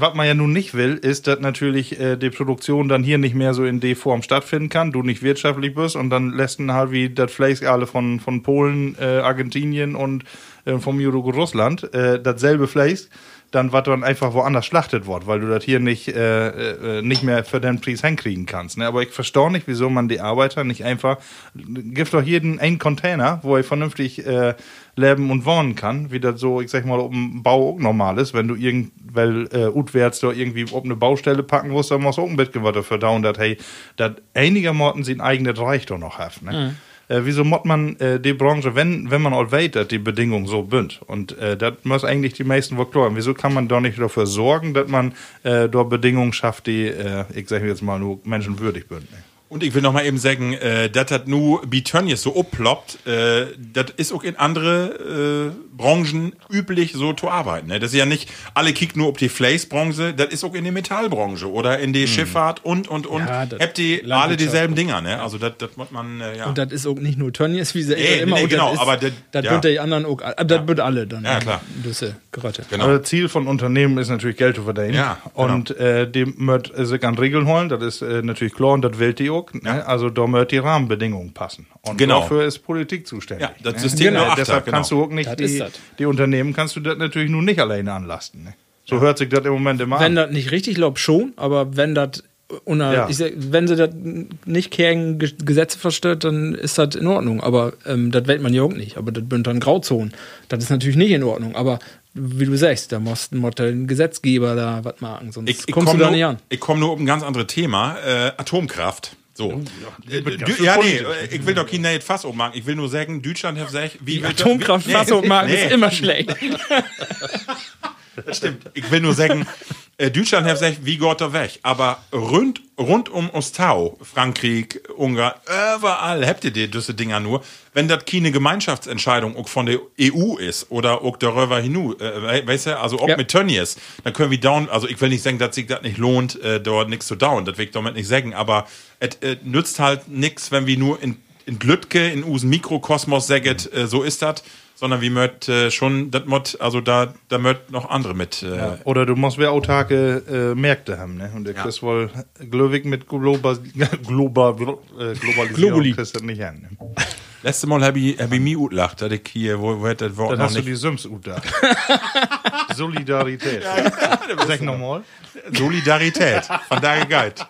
was man ja nun nicht will, ist, dass natürlich äh, die Produktion dann hier nicht mehr so in der Form stattfinden kann, du nicht wirtschaftlich bist und dann lässt du halt wie das Fleisch alle von, von Polen, äh, Argentinien und äh, vom Judo Russland äh, dasselbe Fleisch dann was dann einfach woanders schlachtet wird, weil du das hier nicht, äh, äh, nicht mehr für den Preis hinkriegen kannst. Ne? Aber ich verstehe nicht, wieso man die Arbeiter nicht einfach, gibt doch jeden einen Container, wo er vernünftig äh, leben und wohnen kann, wie das so, ich sag mal, auf dem Bau auch normal ist. Wenn du irgend, weil äh, utwärts da irgendwie auf eine Baustelle packen musst, dann musst du auch ein bisschen was dafür down, dass, hey, dass einigermaßen sein eigenes Reich doch noch hat. Ne? Äh, wieso mod man äh, die Branche, wenn, wenn man all weiß, die Bedingungen so bünd? Und äh, das muss eigentlich die meisten wohl klar. Wieso kann man doch nicht dafür sorgen, dass man äh, dort Bedingungen schafft, die, äh, ich sage jetzt mal, nur menschenwürdig bünd? Ne? Und ich will noch mal eben sagen, äh, das hat nur Bitönjes so opploppt, äh, das ist auch in andere äh, Branchen üblich so zu arbeiten. Ne? Das ist ja nicht, alle kicken nur auf die Fleißbranche, das ist auch in die Metallbranche oder in die Schifffahrt und, und, und. Ja, das- Habt die alle dieselben Dinger, ne? Also das, das muss man, äh, ja. Und das ist auch nicht nur Tönnies, wie sie Nee, immer nee, und genau, das ist, aber das- das ja. wird die anderen auch, aber das wird alle dann. Ja, klar. Düsse, genau. Aber das Ziel von Unternehmen ist natürlich Geld zu verdienen. Ja, genau. Und äh, die möcht sich an Regeln holen, das ist äh, natürlich klar und das will die auch. Ne? Also da möcht die Rahmenbedingungen passen. Und Genau. dafür ist Politik zuständig. Ja, das ne? System genau. der Achter, Deshalb genau. kannst du auch nicht die, die Unternehmen kannst du das natürlich nur nicht alleine anlasten. Ne? So hört sich das im Moment immer Wenn an. das nicht richtig läuft, schon, aber wenn das Ja. sag, wenn sie das nicht gegen Ge- Gesetze verstört, dann ist das in Ordnung. Aber ähm, das wählt man ja auch nicht. Aber das sind dann Grauzonen. Das ist natürlich nicht in Ordnung. Aber wie du sagst, da muss, der Gesetzgeber da was machen, sonst Ich, ich kommst komme du da nur, nicht an. ich komm nur auf ein ganz anderes Thema, äh, Atomkraft. So. Äh, ganz ja, nee, politisch. äh, ich will doch kein Nate Fass ummachen. Ich will nur sagen, Deutschland hat sich, wie Die Atomkraftfassung machen ist immer schlecht. Stimmt. Ich will nur sagen, äh, Deutschland hat sich, wie geht er weg? Aber rund, rund um Ostau, Frankreich, Ungarn, überall habt ihr die diese Dinger nur. Wenn das keine Gemeinschaftsentscheidung auch von der EU ist oder auch darüber hinaus, äh, weißt du, also ob Ja. mit Tönnies, dann können wir down, also ich will nicht sagen, dass sich das nicht lohnt, äh, dort nichts zu down, das will ich damit nicht sagen, aber es äh, nützt halt nichts, wenn wir nur in, in Glütke, in usen Mikrokosmos sagen, äh, so ist das, sondern wir möcht äh, schon, das Mod, also da, da möcht noch andere mit, äh, Oder du musst wer autarke äh, Märkte haben. Ne? Und du Ja. kriegst wohl glücklich mit Global, Global, äh, Globalisierung kriegst du das nicht hin. Ne? Letzte Mal habe ich, hab ich mich utlacht, dass ich hier, wo, wo hätte das Wort Dann noch hast du nicht. die Sims da. Solidarität. Sag nochmal. Solidarität. Von daher geht.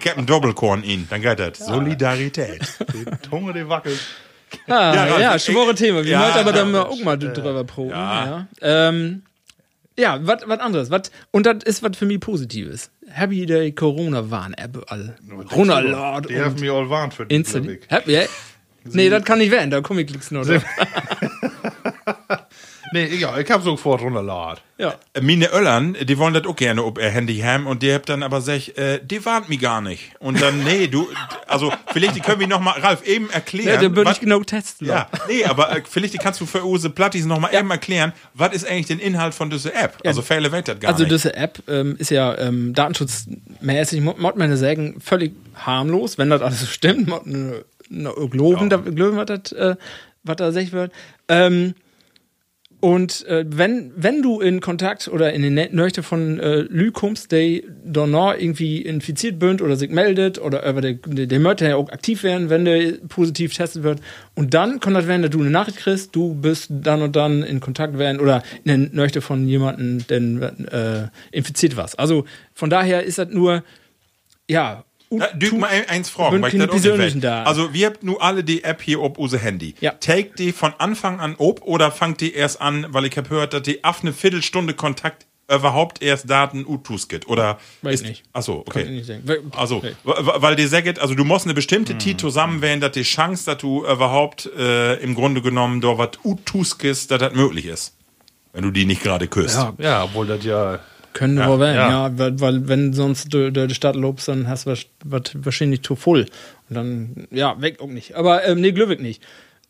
Ich hab einen Doppelkorn in, dann geht das. Solidarität. Die Tunge, die wackelt. Ah, Ja, ja, Ralf, schwore Thema. Wir ja, wollten aber dann mal auch mal drüber proben. ja. Ja, ähm, ja was anderes. Wat, und das ist was für mich Positives. Happy der Corona-Warn-App all. Runterlad Die haben mich all warnt für die Instant. Happy, ja? Nee, das kann nicht werden, da komme ich glicks nur. Nee, egal, ich hab sofort runterladen. Ja. Äh, Mine Öllern, die wollen das auch gerne ob ihr Handy haben und die habt dann aber gesagt, äh, die warnt mich gar nicht. Und dann, nee, du, also vielleicht die können wir noch mal, Ralf, eben erklären. Ja, da würde ich genau testen. Ja, nee, aber äh, vielleicht die kannst du für Use Plattis noch mal eben erklären, was ist eigentlich der Inhalt von dieser App? Also Fälle weiß das gar Also nicht. diese App ähm, ist ja ähm, datenschutzmäßig, mod man ja sagen, völlig harmlos, wenn das alles stimmt. Mod, ne, ne, Globen, da, Globen, was das, äh, was da sech wird. Ähm, und äh, wenn, wenn du in Kontakt oder in den Nächte von äh, Lü kommst, die danach irgendwie infiziert bünd oder sich meldet oder über der, der, der möchte ja auch aktiv werden, wenn der positiv getestet wird. Und dann kann das werden, dass du eine Nachricht kriegst, du bist dann und dann in Kontakt werden oder in den Nächte von jemandem, der äh, infiziert warst. Also von daher ist das nur, ja, Ja, Dück mal ein- eins fragen, weil ich das weiß. Daten. Also, wir habt nur alle die App hier ob unser Handy. Ja. Take die von Anfang an ob oder fangt die erst an, weil ich hab gehört, dass die auf eine Viertelstunde Kontakt überhaupt erst Daten utus geht oder Weiß ist, nicht. Achso, Kann ich okay. nicht Also, wa- weil die sagt, also du musst eine bestimmte Zeit zusammenwählen, dass die Chance, dass du überhaupt äh, im Grunde genommen da was utus gehst, dass das möglich ist. Wenn du die nicht gerade küsst. Ja, Ja, obwohl das ja. Können Ja, wir werden, ja. ja, weil, weil wenn sonst du du die Stadt lobst, dann hast du was, was wahrscheinlich zu voll. Und dann, ja, weg auch nicht. Aber ähm, nee, Glückwig nicht.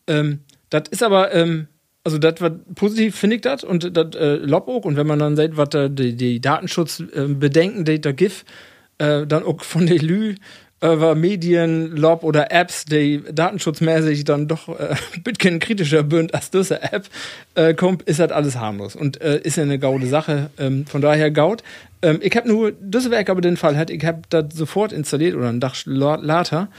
Ähm, das ist aber, ähm, also das war positiv, finde ich das und das äh, lob auch. Und wenn man dann sieht, was da die, die Datenschutzbedenken, die da gibt, äh, dann auch von der Lü über Medien, Lob oder Apps, die datenschutzmäßig dann doch äh, bisschen kritischer bünd als diese App, äh, kommt, ist das alles harmlos und äh, ist ja eine gaude Sache. Ähm, von daher gaut. Ähm, ich habe nur, das Werk aber den Fall hat, ich habe das sofort installiert oder ein la- later.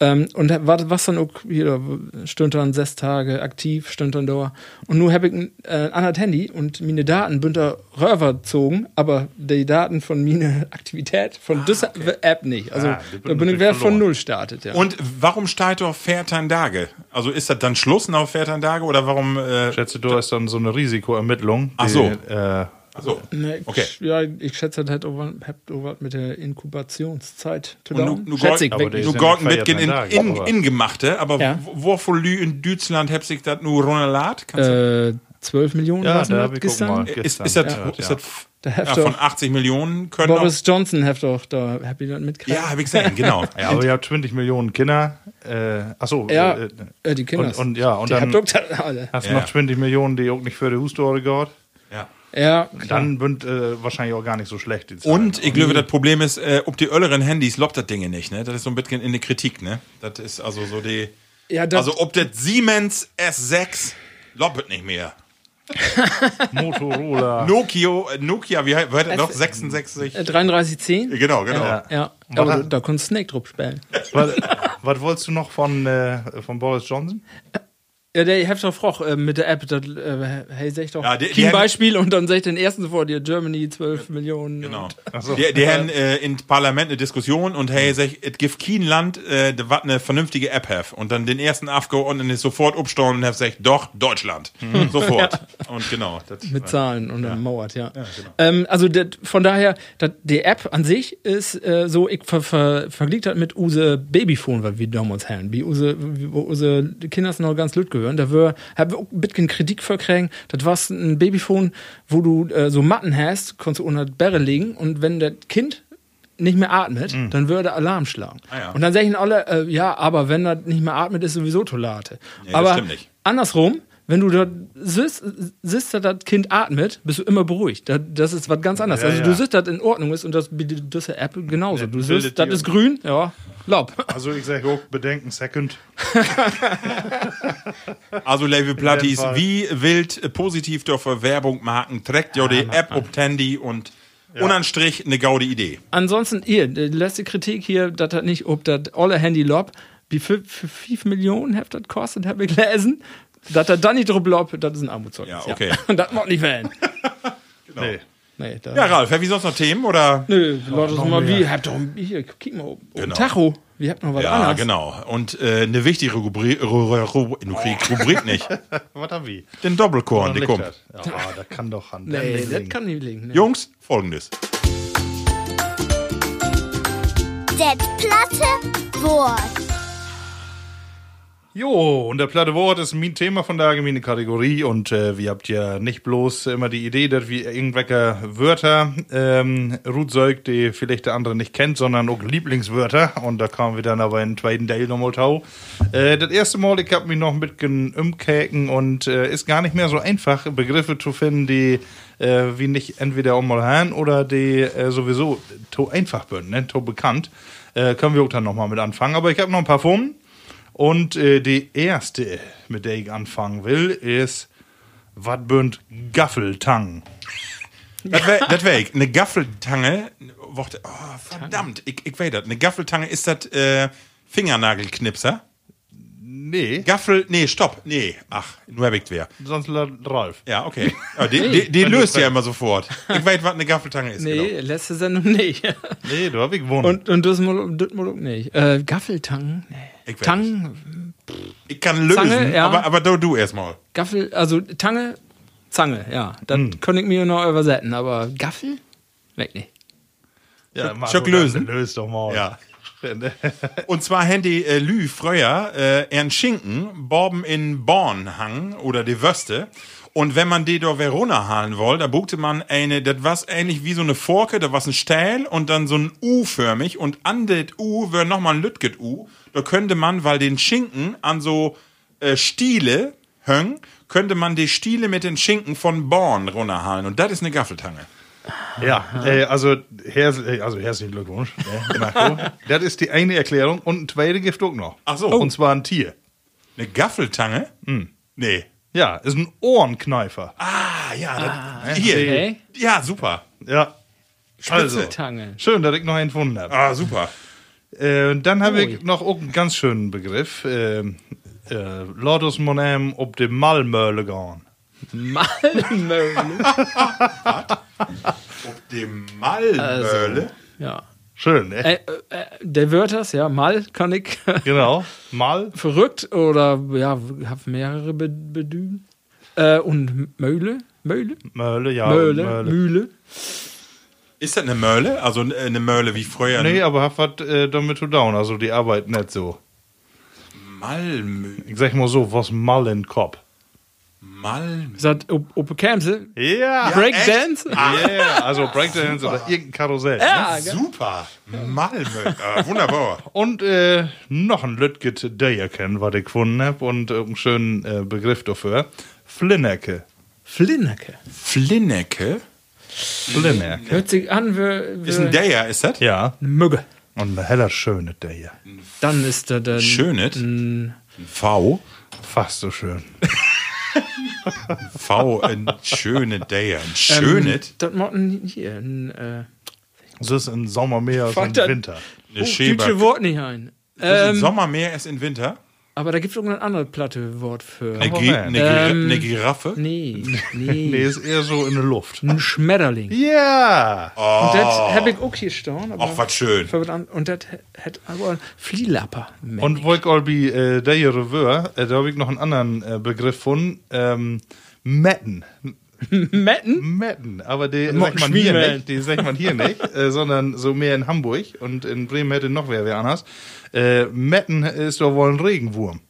Ähm, und war was dann auch wieder, stund dann sechs Tage aktiv, stund dann da. Und nun habe ich ein äh, anderes Handy und meine Daten da rüber gezogen, aber die Daten von meiner Aktivität, von dieser App nicht. Also Ah, da bin ich wer von. Null startet, ja. Und warum steht doch Dage? Also ist das dann Schluss nach Dage oder warum? Äh, Schätze, du hast dann so eine Risikoermittlung. Ach so. Die, äh, so. Ne, ich, Okay. Ja, ich schätze, das hat auch was- hat auch was mit der Inkubationszeit zu tun. nu, Schätze ich aber wirklich. die nu sind Gorken ja mitgehen in, in, aber- ingemachte, aber Ja. wo- wovon Lü in Deutschland hab sich das nur runterlad? Kannst du- Äh, 12 Millionen ja, da hab ich gestern? mal. ist, gestern ist das, gehört, ist ja. das Da ja, habt von doch 80 Millionen können Boris Johnson hat doch da, hab ich mitgekriegt? Ja, hab ich gesehen, genau. Ja, aber ihr habt 20 Millionen Kinder. Äh, achso, Ja, äh, äh, die Kinder. Und, und ja, und die dann habt alle. hast du Ja. noch 20 Millionen, die auch nicht für die Hustore geht. ja. Ja, Dann sind äh, wahrscheinlich auch gar nicht so schlecht. Und ich glaube, das Problem ist, äh, ob die ölleren Handys lobt das Dinge nicht, ne? Das ist so ein bisschen in der Kritik, ne? Das ist also so die. ja das, Also ob das Siemens S6 lobt nicht mehr. Motorola. Nokia, äh, Nokia, wie heißt das noch? S- 66? äh, 3310? Genau, genau. Ja. Ja, aber da, da kannst du Snake drauf spielen. was, was wolltest du noch von, äh, von Boris Johnson? Ja, der hat doch Froch äh, mit der App, das, äh, hey, sag ich doch, Ja, die- die kein haben- Beispiel und dann sag ich den ersten vor dir, Germany 12 Millionen. Genau. so. Die, die haben äh, im Parlament eine Diskussion und hey, sag, es gibt kein Land, äh, was eine vernünftige App hat. Und dann den ersten Abgeordneten ist sofort upstaunen und hat gesagt, doch, Deutschland. Sofort. Und genau. Das, Mit Zahlen und dann mauert, ja. Ähm, also det, von daher, dat, die App an sich ist äh, so, ich ver, ver, verglich das mit use Babyphone, was wir damals haben. Wie use, wie, Kinder noch ganz lüt gehören. Da wir, auch ein bisschen Kritik verkriegen. Das war ein Babyphone, wo du äh, so Matten hast, konntest du unter Bäre legen und wenn das Kind nicht mehr atmet, dann würde Alarm schlagen. Ah, ja. Und dann sagen alle, äh, ja, aber wenn das nicht mehr atmet, ist sowieso Tolate. das aber andersrum, wenn du dort siehst, siehst, dass das Kind atmet, bist du immer beruhigt. Das, das ist was ganz anderes. Ja, also ja. du siehst, dass in Ordnung ist und das dieser App genauso. Du bildet siehst, das ist grün, ja, Lob. Also ich sage auch, bedenken, second. Also, Level Platties, wie wild äh, positiv durch Werbung machen, trägt ja die App ob Handy und unterm Strich eine gaude Idee. Ansonsten, hier, die letzte Kritik hier, dass das nicht, ob das alle Handy Lob, wie für, für 5 Millionen hat das kostet, habe ich gelesen. Dass das dann nicht drauf lob, das ist ein Armutszeugnis. Ja, okay. Und das macht nicht werden. Nee. Nee, da, Ja, Ralf, ich sonst noch Themen oder? Nö, Leute, noch mal, mehr. wie, habt doch, hier, guck mal, um Genau. Tacho, wie habt noch was Ja, anderes? genau. Und äh, eine wichtige Rubrik, Rubrik, Rubrik nicht. Was haben wir? Den Doppelkorn, die kommt. Ja, da kann doch an. Nee, das kann nicht liegen. Nee. Jungs, folgendes. Das platte Wort. Jo, und der platte Wort ist mein Thema von der allgemeinen Kategorie und äh, wir habt ja nicht bloß immer die Idee, dass wir irgendwelche Wörter ähm, Rutzeug, die vielleicht der andere nicht kennt, sondern auch Lieblingswörter und da kamen wir dann aber in den zweiten Teil nochmal tau. Äh, das erste Mal, ich hab mich noch bisschen umkäken und äh, ist gar nicht mehr so einfach, Begriffe zu finden, die äh, wie nicht entweder auch mal hören oder die äh, sowieso to einfach sind, ne, to bekannt. Äh, können wir auch dann nochmal mit anfangen, aber ich habe noch ein paar Formen. Und äh, die erste, mit der ich anfangen will, ist was bünd Gaffeltang. Das wär, das wär ich. Eine Gaffeltange. Worte, oh, verdammt, ich, ich weiß das. Eine Gaffeltange ist das äh, Fingernagelknipser. Nee, Gaffel, nee, stopp, nee. Ach, nur hab ich wer. sonst Ralf. Ja, okay. Aber die, die, die löst ja immer sofort. Ich weiß, was eine Gaffeltange ist. Nee, Genau. letzte Sendung nicht. Nee, du hab ich gewonnen. Und, und das mal, das mal auch nicht. Äh, Gaffeltang? Nee. Ich Tang, Ich kann lösen, Zange, ja. aber, aber du, du erstmal. Gaffel, also Tange, Zange, ja. Das Hm. könnte ich mir noch übersetzen, aber Gaffel? Weg nicht. ja, Schock dann, lösen. Löst doch mal. Ja. Und zwar Handy äh, Lü früher äh, ern Schinken, Borben in Born hang oder die Würste. Und wenn man die da Verona halen wollte, da buchte man eine, das war ähnlich wie so eine Forke, da war ein Stähl und dann so ein U-förmig und an das U wäre nochmal ein Lütget U. Da könnte man, weil den Schinken an so äh, Stiele höng, könnte man die Stiele mit den Schinken von Born runterhalen. Und das ist eine Gaffeltange. Ja, äh, also, hers äh, also herzlichen Glückwunsch. Marco. das ist die eine Erklärung. Und ein zweite Gift auch noch. Ach so. Und zwar ein Tier. Eine Gaffeltange? Nee. Ja, ist ein Ohrenkneifer. Ah, ja. das, hier. okay. Ja, super. Ja. Also, Tange. schön, dass ich noch einen gefunden habe. Ah, super. Äh, und dann habe ich noch auch einen ganz schönen Begriff. Äh, äh, Lass uns mal nehmen, ob die Malmöhle gehen. Malmöhle. Die Malmöhle. ja. Schön, ne? Äh, äh, der Wörters, ja, mal kann ich. Genau. Mal. Verrückt oder ja, hab mehrere Be Bedühen. Äh, und Möhle, Möhle, Möhle, ja. Möhle, Möhle. Mühle. Ist das eine Möhle? Also eine Möhle wie früher? Nee, aber hat was äh, damit zu tun. Also die Arbeit nicht so. Malmö. Ich sag mal so, was mal in den Kopf. Malmö. Sagt, ob, Kämse? Ja. Breakdance? Ja, yeah, also Breakdance oder irgendein Karussell. Ja, gell? Super. Malmö. Ah, wunderbar. Und äh, noch ein Lütget der kennen, was ich gefunden habe und äh, einen schönen äh, Begriff dafür. Flinnecke. Flinnecke. Flinnecke. Flinnecke. Hört sich an wie, Ist ein Dejer, ist das? Ja. eine Mügge. Und ein heller schöne der. Dann ist da dann. Schönet. Ein, V. Fast so schön. V. Ein schöne Dejer. Ein schönet. Das mochten hier. Ein, äh, Das ist im Sommer mehr als Fuck im that. Winter. Eine oh, Schäber. Wort nicht ein. Ist Ähm, Sommermeer ist in Winter. Aber da gibt es irgendein anderes platte Wort für. Eine, Gi eine, Gira Ähm, eine Giraffe. Nee, Nee, nee. ist eher so in der Luft. Ein Schmetterling. Ja! Und das habe ich auch hier stehen. Ach, was schön. Und das hat aber ein Flielapper. Und wo ich all bei äh, der reveur, äh, da habe ich noch einen anderen äh, Begriff von ähm, Metten. Metten? Metten, aber die sagt man hier nicht, die sagt man hier nicht, äh, sondern so mehr in Hamburg und in Bremen hätte noch wer wer anders. Äh, Metten ist doch wohl ein Regenwurm.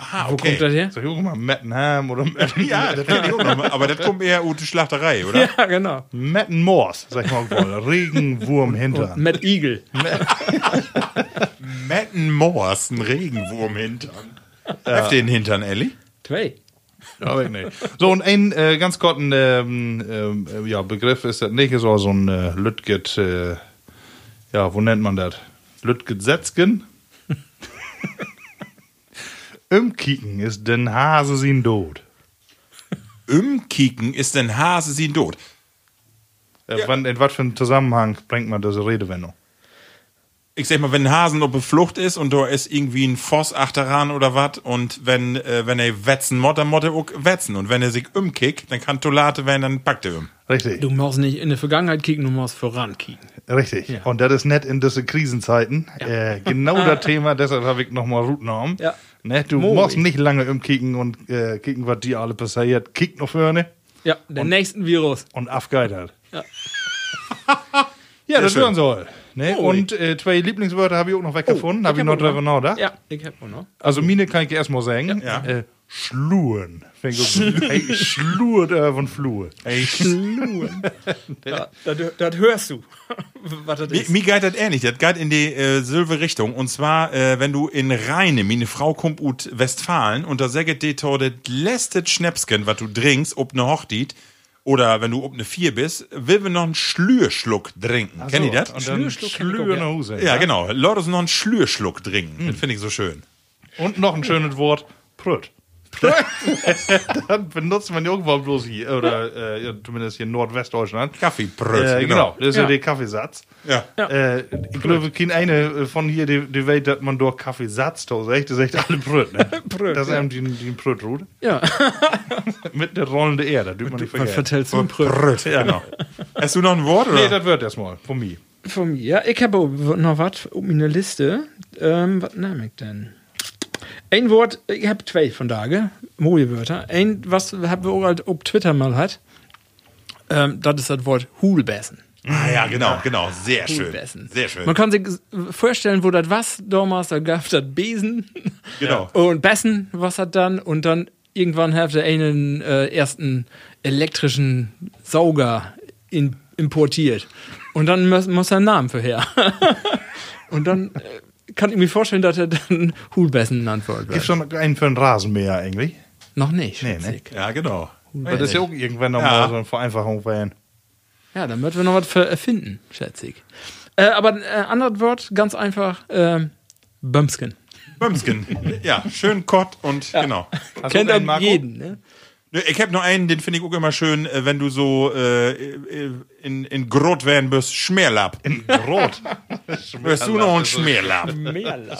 Ah, Wo kommt das her? Sag ich auch mal Mettenham oder Metten, Ja, das kenn ich auch noch mal. Aber das kommt eher aus der Schlachterei, oder? Ja, genau. Mettenmoors, sag ich mal wohl. Regenwurm hintern. Matt Eagle. Metten Moors, ein Regenwurm hintern. Ja. den Hintern, Ellie? Zwei. Ja, ich nicht. So, und ein äh, ganz kurzen ähm, ähm, äh, ja, Begriff ist das nicht, so, so ein äh, Lütget, äh, ja, wo nennt man das? Lütget Setzgen? Umkicken ist den Hase sin Tod. Umkicken ist ein Hase sie tot. Äh, wann, in was für einen Zusammenhang bringt man diese Redewendung? Ich sag mal, wenn ein Hasen auf der Flucht ist und da ist irgendwie ein Voss achteran oder was und wenn, äh, wenn er wetzen muss, dann muss er auch wetzen. Und wenn er sich umkickt, dann kann Tolate werden, dann packt er um. Richtig, Du musst nicht in die Vergangenheit kicken, du musst voran kicken. richtig. Ja. Und das ist nicht in diese Krisenzeiten. Äh, genau das Thema, deshalb habe ich nochmal Root genommen. Ja. Ne, du Moi. musst nicht lange umkicken und äh, kicken, was dir alle passiert. Kick noch vorne Ja, der nächsten Virus. und abgeitert. Ja. Ja, das hören soll. Ne? Oh, Und äh, zwei Lieblingswörter habe ich auch noch weggefunden. habe ich hab noch auch noch. drüber nachgedacht. Ja, ich hab auch noch. Also, meine kann ich erstmal sagen. Ja. Äh, Schluren. Ey, Schlurt äh, von Flur. Ey, Ja, das, das hörst du. Was das ist. Mir geht das ähnlich. Das geht in die äh, selbe Richtung. Und zwar, äh, wenn du in Rheine, meine Frau kommt aus Westfalen und da sagt die to das letzte Schnäpsken, was du trinkst, ob ne Hochtit, oder wenn du ob ne Vier bist, will wir noch einen Schlürschluck trinken. Kennt ihr das? Schlürschluck kenn ich Schlür auch, ja. nach Hause. Ja, genau. Leute, noch einen Schlürschluck trinken. Das finde ich so schön. Und noch ein schönes Wort. Prütt. das benutzt man irgendwo bloß hier, oder äh, ja, zumindest hier in Nordwestdeutschland. Kaffeebröt, Äh, genau. das ist ja, Ja. der Kaffeesatz. Ja. Äh, ich glaube, kein eine äh, von hier, die, die weiß, dass man durch Kaffeesatz da sagt. Das sagt alle Brüt, ne? Brüt, Das ist ja. eben die, die Brütrute. Ja, Mit der rollende Erde, das dürfen man nicht vergessen. vertellst du? Bröt, genau. Hast du noch ein Wort? Oder? Nee, das wird erstmal von mir. Von mir. Ja, ich habe auch noch was auf meiner Liste. Ähm, was nehme ich denn? Ein Wort, ich habe zwei von Tage, mooie Wörter. Ein, was haben wir auch halt auf Twitter mal hat, ähm, das ist das Wort Hulbessen. ah, ja, genau, genau. Sehr schön. Hulbessen. Sehr schön. Man kann sich vorstellen, wo das was damals, da gab das Besen Genau. und Bessen, was hat dann und dann irgendwann hat er einen äh, ersten elektrischen Sauger in, importiert und dann muss, muss er einen Namen für her. und dann äh, kann ich mir vorstellen, dass er dann Hulbessen genannt wird. Gibt schon einen für einen Rasenmäher eigentlich? Noch nicht. Nee, ne? Ja, genau. Das ist ja auch irgendwann nochmal Ja. so eine Vereinfachung werden. Ja, dann wird wir noch was für erfinden, schätze ich. Äh, aber ein äh, anderes Wort, ganz einfach, ähm, Bömsken. Bömsken. Ja, schön Kott und genau. Hast Kennt Marco? jeden, ne? Ich hab noch einen, den finde ich auch immer schön, äh, wenn du so äh, äh, in, in Grot werden bist, Schmerlapp. Rot. Bist du noch ein Schmerlapp?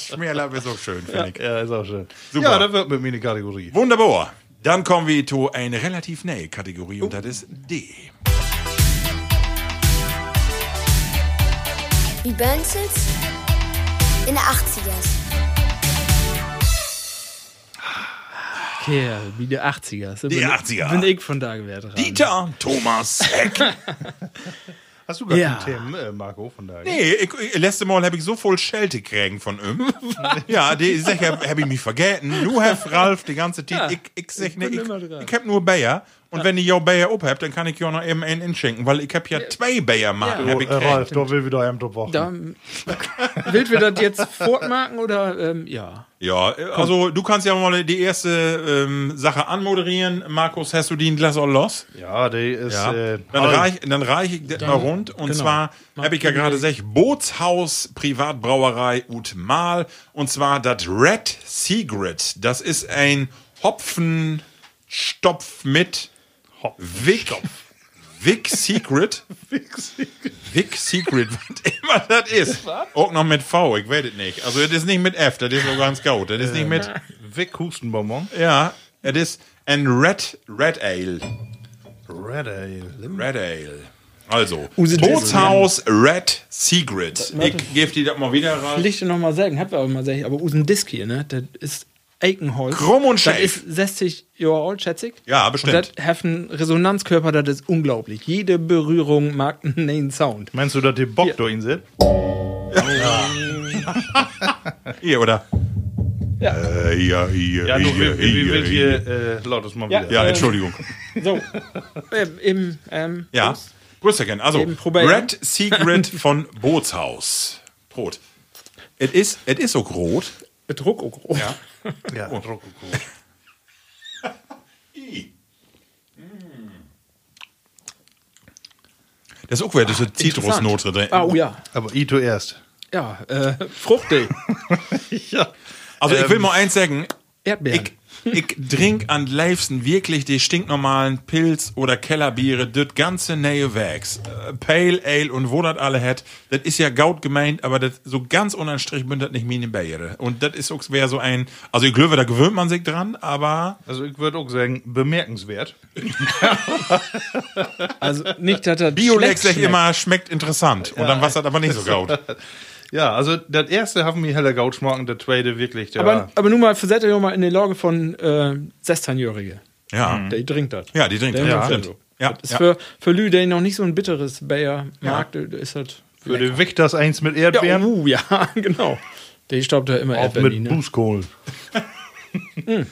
Schmerlapp ist auch schön, finde ich. Ja, ist auch schön. Super. Ja, das wird mit mir eine Kategorie. Wunderbar. Dann kommen wir zu einer relativ neue Kategorie und das ist D. Wie Benzels in der 80ers. Kerl, wie die 80er. So Die bin, 80er. Bin ich von da gewährt. Dieter Thomas Heck. Hast du gar Ja. Themen, äh, Marco, von daher? Nee, ich, ich, letzte Mal habe ich so voll Schelte kriegen von ihm. ja, die sag, hab, hab ich mich vergessen. Du hast Ralf die ganze Zeit. Ja, ich, ich sag, ich ne, ich, ich hab nur Bayer. Und wenn ich ja Bayer abhab, dann kann ich ja noch eben einen inschenken, weil ich hab ja, zwei Bayer machen. Oh, hab ich äh. Ralf, da will wieder drauf warten. Da, willst wir das jetzt fortmarken oder ähm, ja? Ja, äh, also du kannst ja mal die erste ähm, Sache anmoderieren. Markus, hast du die ein Glas auch los? Ja, der ist. Ja. Äh, dann, alt. reich, dann reich ich das mal rund. Und genau. zwar habe ich ja gerade gesagt, Bootshaus, Privatbrauerei Ut Mal. Und zwar das Red Secret. Das ist ein Hopfenstopf mit Vic. Vic Secret. Vic Secret, was immer das ist. Auch noch mit V, ich weiß es nicht. Also, das ist nicht mit F, das ist so ganz gut. Das ist nicht mit. Vic Hustenbonbon. Ja, es ist ein Red, Red Ale. Red Ale. Red Ale. Also, Bootshaus Red Secret. Ich gebe die das mal wieder rein. Pflichte noch mal sagen, hab wir aber mal sagen, aber aus dem Disk hier, ne? Das ist Eikenholz. Krumm und Das scheef. ist 60 Jahre alt, schätze ich. Ja, Und bestimmt. das hat einen Resonanzkörper, das ist unglaublich. Jede Berührung mag einen neuen Sound. Meinst du, dass die Bock da in sind? Hier, oder? Ja. Äh, ja, hier, Ja, du, hier, wie, wie hier, will hier. hier, äh, laut das mal Ja. wieder. Ja, Entschuldigung. So. ähm, im, ähm, Ja. Prost. Grüßerken. Also. Red Secret von Bootshaus. Brot. Es ist, es ist so rot. Bedruck auch groß. Ja. Ja, Oh. Rokoko. Das ist auch wieder diese Zitrusnote drin. Ah, oh ja. Aber Ito erst. Ja, äh, fruchtig. Ja. Also, ich will mal eins sagen. Erdbeeren. Ich, ich trink am liebsten wirklich die stinknormalen Pilz- oder Kellerbiere, das ganze neue Werks. Äh, Pale Ale und wo das alle hat, das ist ja gaut gemeint, aber das so ganz unterm Strich bin das nicht meine Biere. Und das ist auch wäre so ein, also ich glaube, da gewöhnt man sich dran, aber Also ich würde auch sagen, bemerkenswert. Also nicht, dass das Biolex schmeckt. immer, schmeckt interessant. Und dann war das aber nicht so gaut. Ja, also das erste haben wir heller Gaut schmecken, der zweite wirklich. Der Aber, aber nun mal, versetzt euch mal in die Lage von äh, 16-Jährige. Ja. Der trinkt das. Ja, die trinkt das. macht stimmt. Ja, Das ist ja. für, für Lü, der noch nicht so ein bitteres Bayer mag, der ist das. für die Wichters eins mit Ja, Erdbeeren. uh, ja, genau. Der staubt da immer auch Erdbeeren. mit Ne? Bußkohl.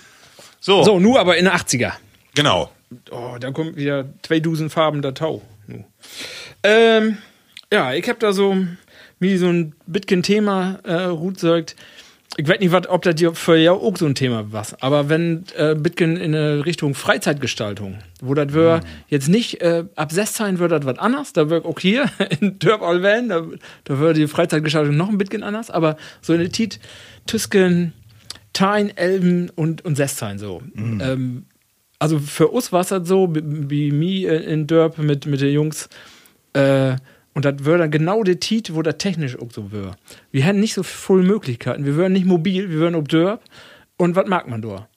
so, So, nur aber in den 80er. Genau. Oh, da kommt wieder zwei Dusen Farben der Tau. Nu. Ähm, ja, ich hab da so wie so ein Bitcoin-Thema äh, Ruth sagt. Ich weiß nicht, wat, ob das dir für ja auch so ein Thema was, aber wenn äh, Bitcoin in eine Richtung Freizeitgestaltung, wo das wir jetzt nicht äh, ab 16 wird das was anders, da wird auch hier in Dörp Alwen, da, da wird die Freizeitgestaltung noch ein Bitcoin anders, aber so in der Tit Tüsken, Tein, Elben und, und 16 so. Ähm, also für uns war es halt so, wie- wie mir in Dörp mit, mit den Jungs, äh, und das wäre dann genau der Tit, wo das technisch auch so wäre. Wir hätten nicht so volle Möglichkeiten. Wir wären nicht mobil, wir wären ob Dörp. Und was mag man da?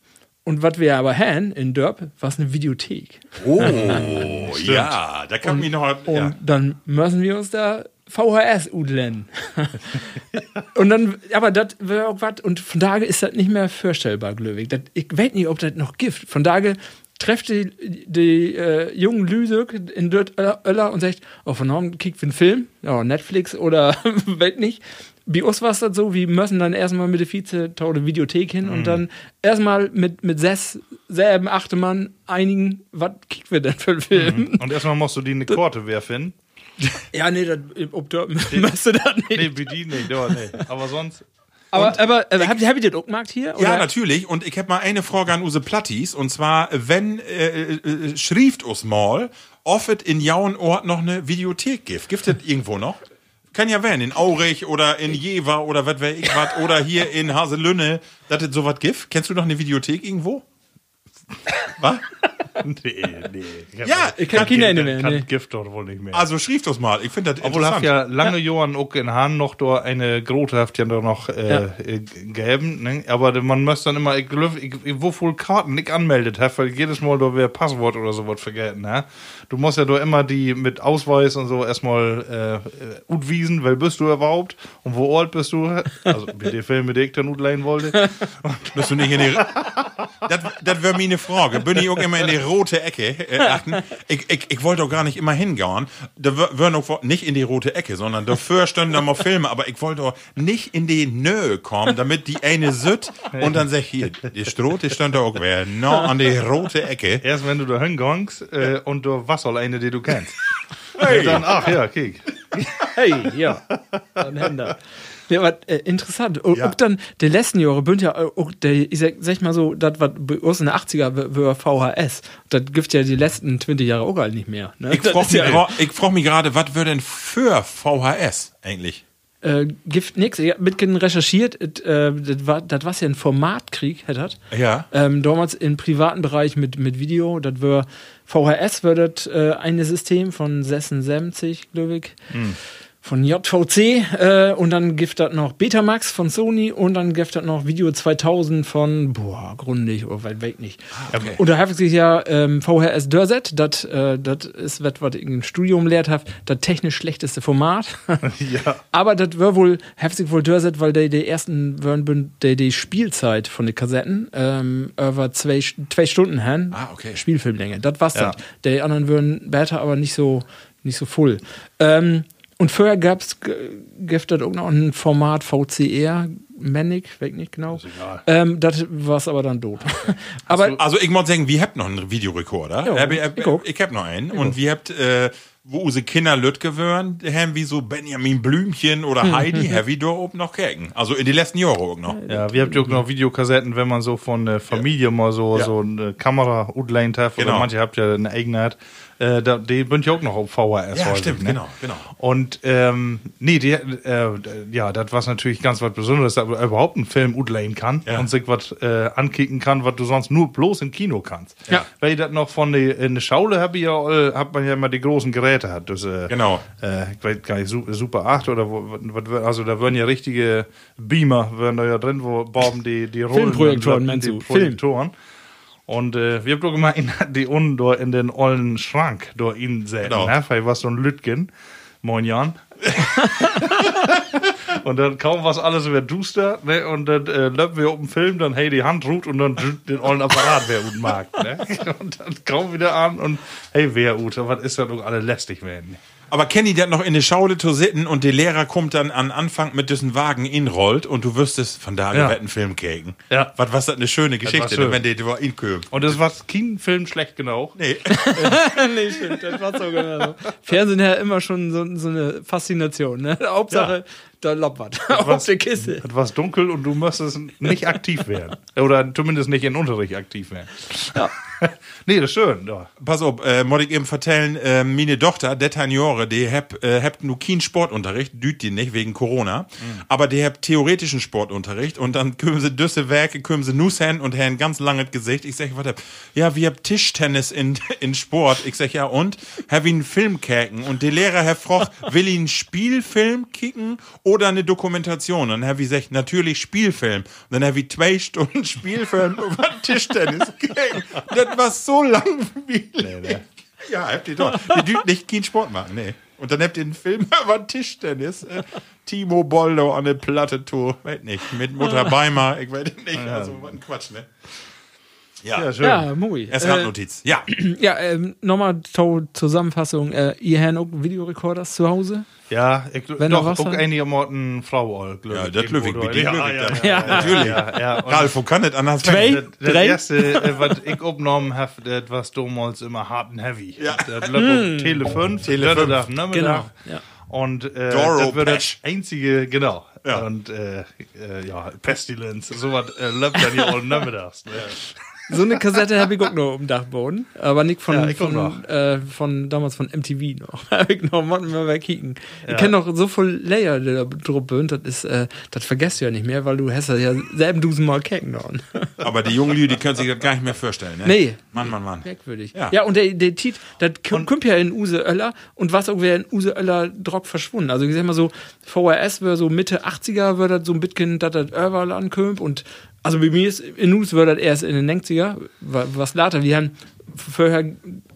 Und was wir aber haben in Dörp, war eine Videothek. Oh, ja, da kann mich noch. Und Ja. dann müssen wir uns da VHS udlen. und dann, aber das wäre auch was, und von daher ist das nicht mehr vorstellbar, Glöwig. Ich weiß nicht, ob das noch gibt. Von daher trefft die, die äh, jungen Lüsök in Dört Öller und sagt, oh, von Norm kickt einen Film, ja, Netflix oder weiß nicht. Bei uns war es das so, wir müssen dann erstmal mit der Vize taute Videothek hin und dann erstmal mit, mit sechs, selben, achte Mann einigen, was kicken wir denn für einen Film? und erstmal musst du die eine Korte werfen. Ja, nee, das, ob dort müsste das nicht. Nee, wie die nicht, ja, nee. Aber sonst. Aber aber äh, habt, ihr- habt ihr den Druckmarkt hier? Ja, oder? natürlich. Und ich habe mal eine Frage an Use Plattis. Und zwar, wenn äh, äh, schrieft us mal, offet in jauen Ort noch eine Videothek gibt. Gibt es irgendwo noch? Kann ja werden, in Aurich oder in Jever oder was weiß ich was. Oder hier in Haselünne, dass es sowas gibt. Kennst du noch eine Videothek irgendwo? Was? nee, nee. Ich Ja, Ich kann keine Gift- mehr, kann nee. Gift doch wohl nicht mehr. Also schrieb das mal. Ich finde das Obwohl habt interessant. ja lange Jahren auch in Hahn noch da eine Grote habt ja noch äh, Ja. äh, gegeben, ne? Aber man muss dann immer, ich ich, ich, wo voll Karten nicht anmeldet weil jedes Mal da wer Passwort oder sowas vergessen, ne? Du musst ja da immer die mit Ausweis und so erstmal äh, utwiesen, weil bist du überhaupt und wo alt bist du? Also mit den Filmen, die ich dann utleihen wollte. Bist du nicht in die. das das wäre meine Frage. Bin ich auch immer in die rote Ecke äh, achten? Ich, ich, ich wollte doch gar nicht immer hingehen. Da wären auch nicht in die rote Ecke, sondern dafür standen da mal Filme. Aber ich wollte doch nicht in die Nö kommen, damit die eine sütt und dann sag ich, hier, die Stroh, die stand da auch wer. No, an die rote Ecke. Erst wenn du da hingehst äh, und du was soll eine, die du kennst. Hey. Dann, ach ja, kick. Hey, ja. Dann Händler. Ja, aber äh, interessant. Und Ja. auch dann, die letzten Jahre bünd ja auch, der, ich sag, sag mal so, das was in den 80er war VHS. Das gibt ja die letzten 20 Jahre auch gar nicht mehr. Ne? Ich frage mich, ja, frag mich gerade, was wäre denn für VHS eigentlich? Äh, gibt nix. Ich hab mitgen recherchiert, äh, das war, das war ja ein Formatkrieg, hätte das. Ja. Ähm, damals im privaten Bereich mit, mit Video, das war VHS, war das äh, eine System von 76, glaube ich. Von JVC äh, und dann gibt das noch Betamax von Sony und dann gibt das noch Video 2000 von, boah, Grundig oder weit weg nicht. okay. Und da habe ich sich ja ähm, VHS Dörset, das äh, das ist was, was ich im Studium lehrt habe, das technisch schlechteste Format. Ja. Aber das war wohl heftig wohl Dörset, weil die, die ersten waren die, die Spielzeit von den Kassetten ähm, über zwei, zwei Stunden haben. Ah, okay. Spielfilmlänge. Das war's Ja. dann. Die anderen würden besser, aber nicht so, nicht so full. Ähm, und vorher gab's g- gibt das auch noch ein Format VCR, Manic, weg nicht genau. egal. Ähm, das war's aber dann tot. aber Also ich muss sagen, wir habt noch einen Videorekorder. Ja, Hab ich, ich auch. ich hab noch einen. Und wir habt, äh, wo unsere Kinder Lüt gewöhnen, haben wie so Benjamin Blümchen oder Heidi, Heavy da oben noch kerken. Also in die letzten Jahre auch noch. Ja, wir habt ja auch noch Videokassetten, wenn man so von der Familie mal so, Ja. so eine Kamera utleint hat. Oder Genau. manche habt ja eine eigene hat. Äh, da, die sind ja auch noch auf VHS. Ja, häufig, stimmt, ne? genau, genau. Und ähm, nee, die, äh, ja, das war natürlich ganz was Besonderes, dass man überhaupt einen Film utleihen kann Ja. und sich was äh, ankicken kann, was du sonst nur bloß im Kino kannst. Ja. Weil ich das noch von der in der Schaule hab ich ja, all- hat man ja immer die großen Geräte hat. Das, äh, Genau. Äh, ich weiß gar nicht, Su- Super 8 oder wo, also da würden ja richtige Beamer, wären da ja drin, wo Boben die, die Rollen. Filmprojektoren, die meinst du? Projektoren. Und äh, wir haben doch immer in, die unten in den ollen Schrank da in säten, Genau. ne? Weil was so ein Lütgen, moin Jan. und dann kaum was alles wird duster, ne? Und dann äh, löpen wir auf den Film, dann hey die Hand ruht und dann den ollen Apparat, wer gut mag, ne? Und dann kaum wieder an und hey, wer gut, was ist da doch alle lästig werden. Aber Kenny, der noch in der Schaule zu sitten und der Lehrer kommt dann an Anfang mit diesem Wagen inrollt und du wüsstest, von da Ja. wird ein Film käken. Ja. Was was das eine schöne Geschichte, schön. wenn der da inkömt. Und das war kein Film schlecht genau. Nee. nee, stimmt, das war so genau. Fernsehen ja immer schon so, so eine Faszination, ne? Hauptsache, da loppert. Auf was- der Kiste. Es war dunkel und du musstest nicht aktiv werden. Oder zumindest nicht in Unterricht aktiv werden. Ja. nee, das ist schön. Ja. Pass auf, äh, muss ich eben vertellen, äh, meine Tochter, Detaniore, die hab, äh, habt nur keinen Sportunterricht, düt die nicht, wegen Corona, aber die habt theoretischen Sportunterricht und dann können sie düsse Werke, können sie Nuss hin und haben ganz langes Gesicht. Ich sag, warte, ja, wir habt Tischtennis in, in Sport. Ich sag, ja, und? Hab ich einen Film käken? Und der Lehrer, Herr Froch, will einen Spielfilm kicken oder eine Dokumentation? Und dann hab ich gesagt, natürlich Spielfilm. Und dann hab ich zwei Stunden Spielfilm über Tischtennis kicken. Das war so langweilig. Ja, habt ihr doch. Ihr dürft nicht keinen Sport machen, nee. Und dann habt ihr einen Film über Tischtennis. Äh, Timo Boldo an der Platte Tour. Weiß nicht. Mit Mutter Beimer. Ich weiß nicht. Also, was ein Quatsch, ne? Ja. Ja, schön. Ja, Mui. Erst Äh, Randnotiz. Ja. ja, ähm, nochmal zur Zusammenfassung. Äh, ihr habt auch Videorekorders zu Hause? Ja, ich Wenn doch, noch was auch einige Morten Frau all, glaub Ja, das Löwig, bitte. Ja, ja, dann. ja, Ja, Natürlich. Ja, ja. Und Ralf, wo kann das anders Zwei? Das, das erste, äh, was ich aufgenommen habe, das war damals immer hart und heavy. Ja. Das läuft auf Tele 5, Tele Tele 5. 5. Nachmittag. Genau, ja. Und äh, Doro das wird das einzige, genau. Ja. Und äh, äh, ja, Pestilenz, sowas äh, läuft dann hier all nachmittags. Ne? So eine Kassette habe ich auch noch dem Dachboden. Aber nicht von, Ja, von, äh, von damals von MTV noch. habe ich noch mal mal kicken. Ich kenne noch so viel Layer, die da drauf sind. Das ist, äh, das vergesst du ja nicht mehr, weil du hast das ja selben Dusen mal kecken noch. Aber die jungen Lüde, die können sich das gar nicht mehr vorstellen, ne? Nee. Mann, Mann, Mann. Merkwürdig. Ja. Ja, und der, der Tiet, das kommt ja in Use Öller und was auch wäre in Use Öller Drock verschwunden. Also ich sag mal so, VRS wäre so Mitte 80er, würde das so ein bisschen, dass das überall ankommt und also bei mir ist in Use würde das erst in den 90er, wa- was later, wir haben vorher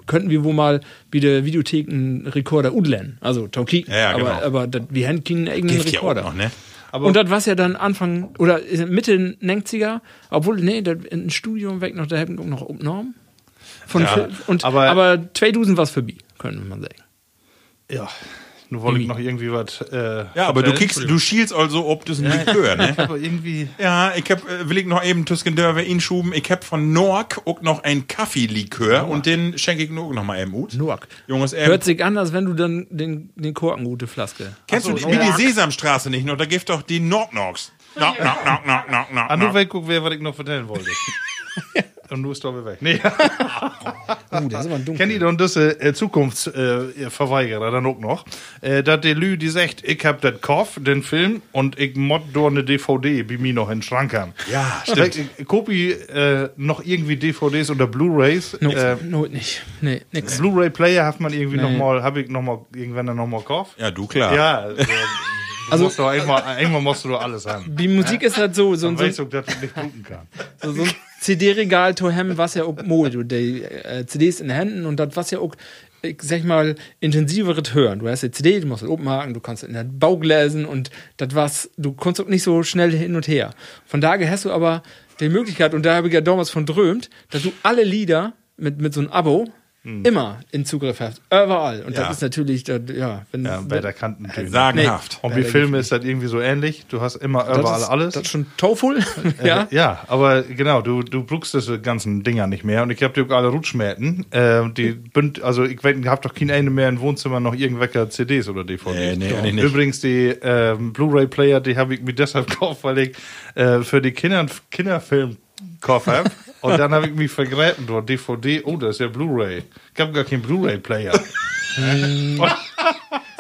könnten wir wohl mal wie der Videotheken Rekorder udlen, also Tauki, Ja, ja, aber, genau. aber das, wir haben keinen eigenen Gift ja auch Rekorder. noch, ne? Aber und das war ja dann Anfang oder Mitte 90er, obwohl, nee, das in ein Studium weg noch, da hätten wir noch umgenommen. Von Ja, Fil- und, aber- aber, 2000 was für B, könnte man sagen. ja, nur wollte ich noch irgendwie was. Äh, Ja, aber du kickst, du schielst also, ob das ein Likör, ne? Aber irgendwie. Ja, ich hab, äh, will ich noch eben Tusken Dörver ihn schuben. Ich hab von Nork auch noch ein Kaffeelikör und den schenke ich nur noch mal eben ut. Noak. Junges, ähm, Hört sich an, als wenn du dann den, den Korken gute Flaske. kennst du die, wie die Sesamstraße nicht noch? Da gibt doch die Knock-Knocks. Knock, knock, knock, knock, knock, knock, Ah, nur wegguck, wer, was ich noch vertellen wollte. Und nur ist doch weg. Nee. Oh, das ist aber dunkel. Kennt ihr dann diese äh, Zukunftsverweigerer äh, Verweigerer dann auch noch? Äh, dass der Lü, die sagt, ich hab das Kauf, den Film, und ich mod da eine DVD bei mir noch in den Schrank haben. Ja, stimmt. Ich, ich kopi äh, noch irgendwie DVDs oder Blu-Rays. No, Äh, no, nicht. Nee, nix. Blu-ray-Player hat man irgendwie Nee. noch mal, habe ich noch mal irgendwann dann noch mal gekauft. Ja, du klar. Ja, äh, Also- also musst du einmal, einmal musst du alles haben. Die Musik ist halt so, so, so, du, dass du nicht gucken kann. so, so ein CD-Regal to hem, was ja auch Mode, du die äh, CDs in den Händen und das was ja auch ich sag mal, intensiveres Hören. Du hast die CD, du musst es openhaken, du kannst in der Bauch lesen und das was, du kommst auch nicht so schnell hin und her. Von daher hast du aber die Möglichkeit, und da habe ich ja damals von drömt, dass du alle Lieder mit, mit so einem Abo immer in Zugriff hast. Überall. Und Ja. das ist natürlich, das, ja, wenn, Ja, bei der Kantentüne. Sagenhaft. Und wie Filme ist das irgendwie so ähnlich. Du hast immer überall das ist, alles. Das ist schon tollful. ja. Ja, aber genau, du, du brauchst diese ganzen Dinger nicht mehr. Und ich habe die auch alle Rutschmäten. Äh, die bünd, also ich habe doch kein Ende mehr im Wohnzimmer noch irgendwelche CDs oder DVDs. Nee, nee, eigentlich nicht. Übrigens, die ähm, Blu-ray-Player, die habe ich mir deshalb gekauft, weil ich äh, für die Kinder Kinderfilm gekauft habe. Und dann habe ich mich vergräten dort. DVD, oh, das ist ja Blu-ray. Ich habe gar keinen Blu-ray-Player.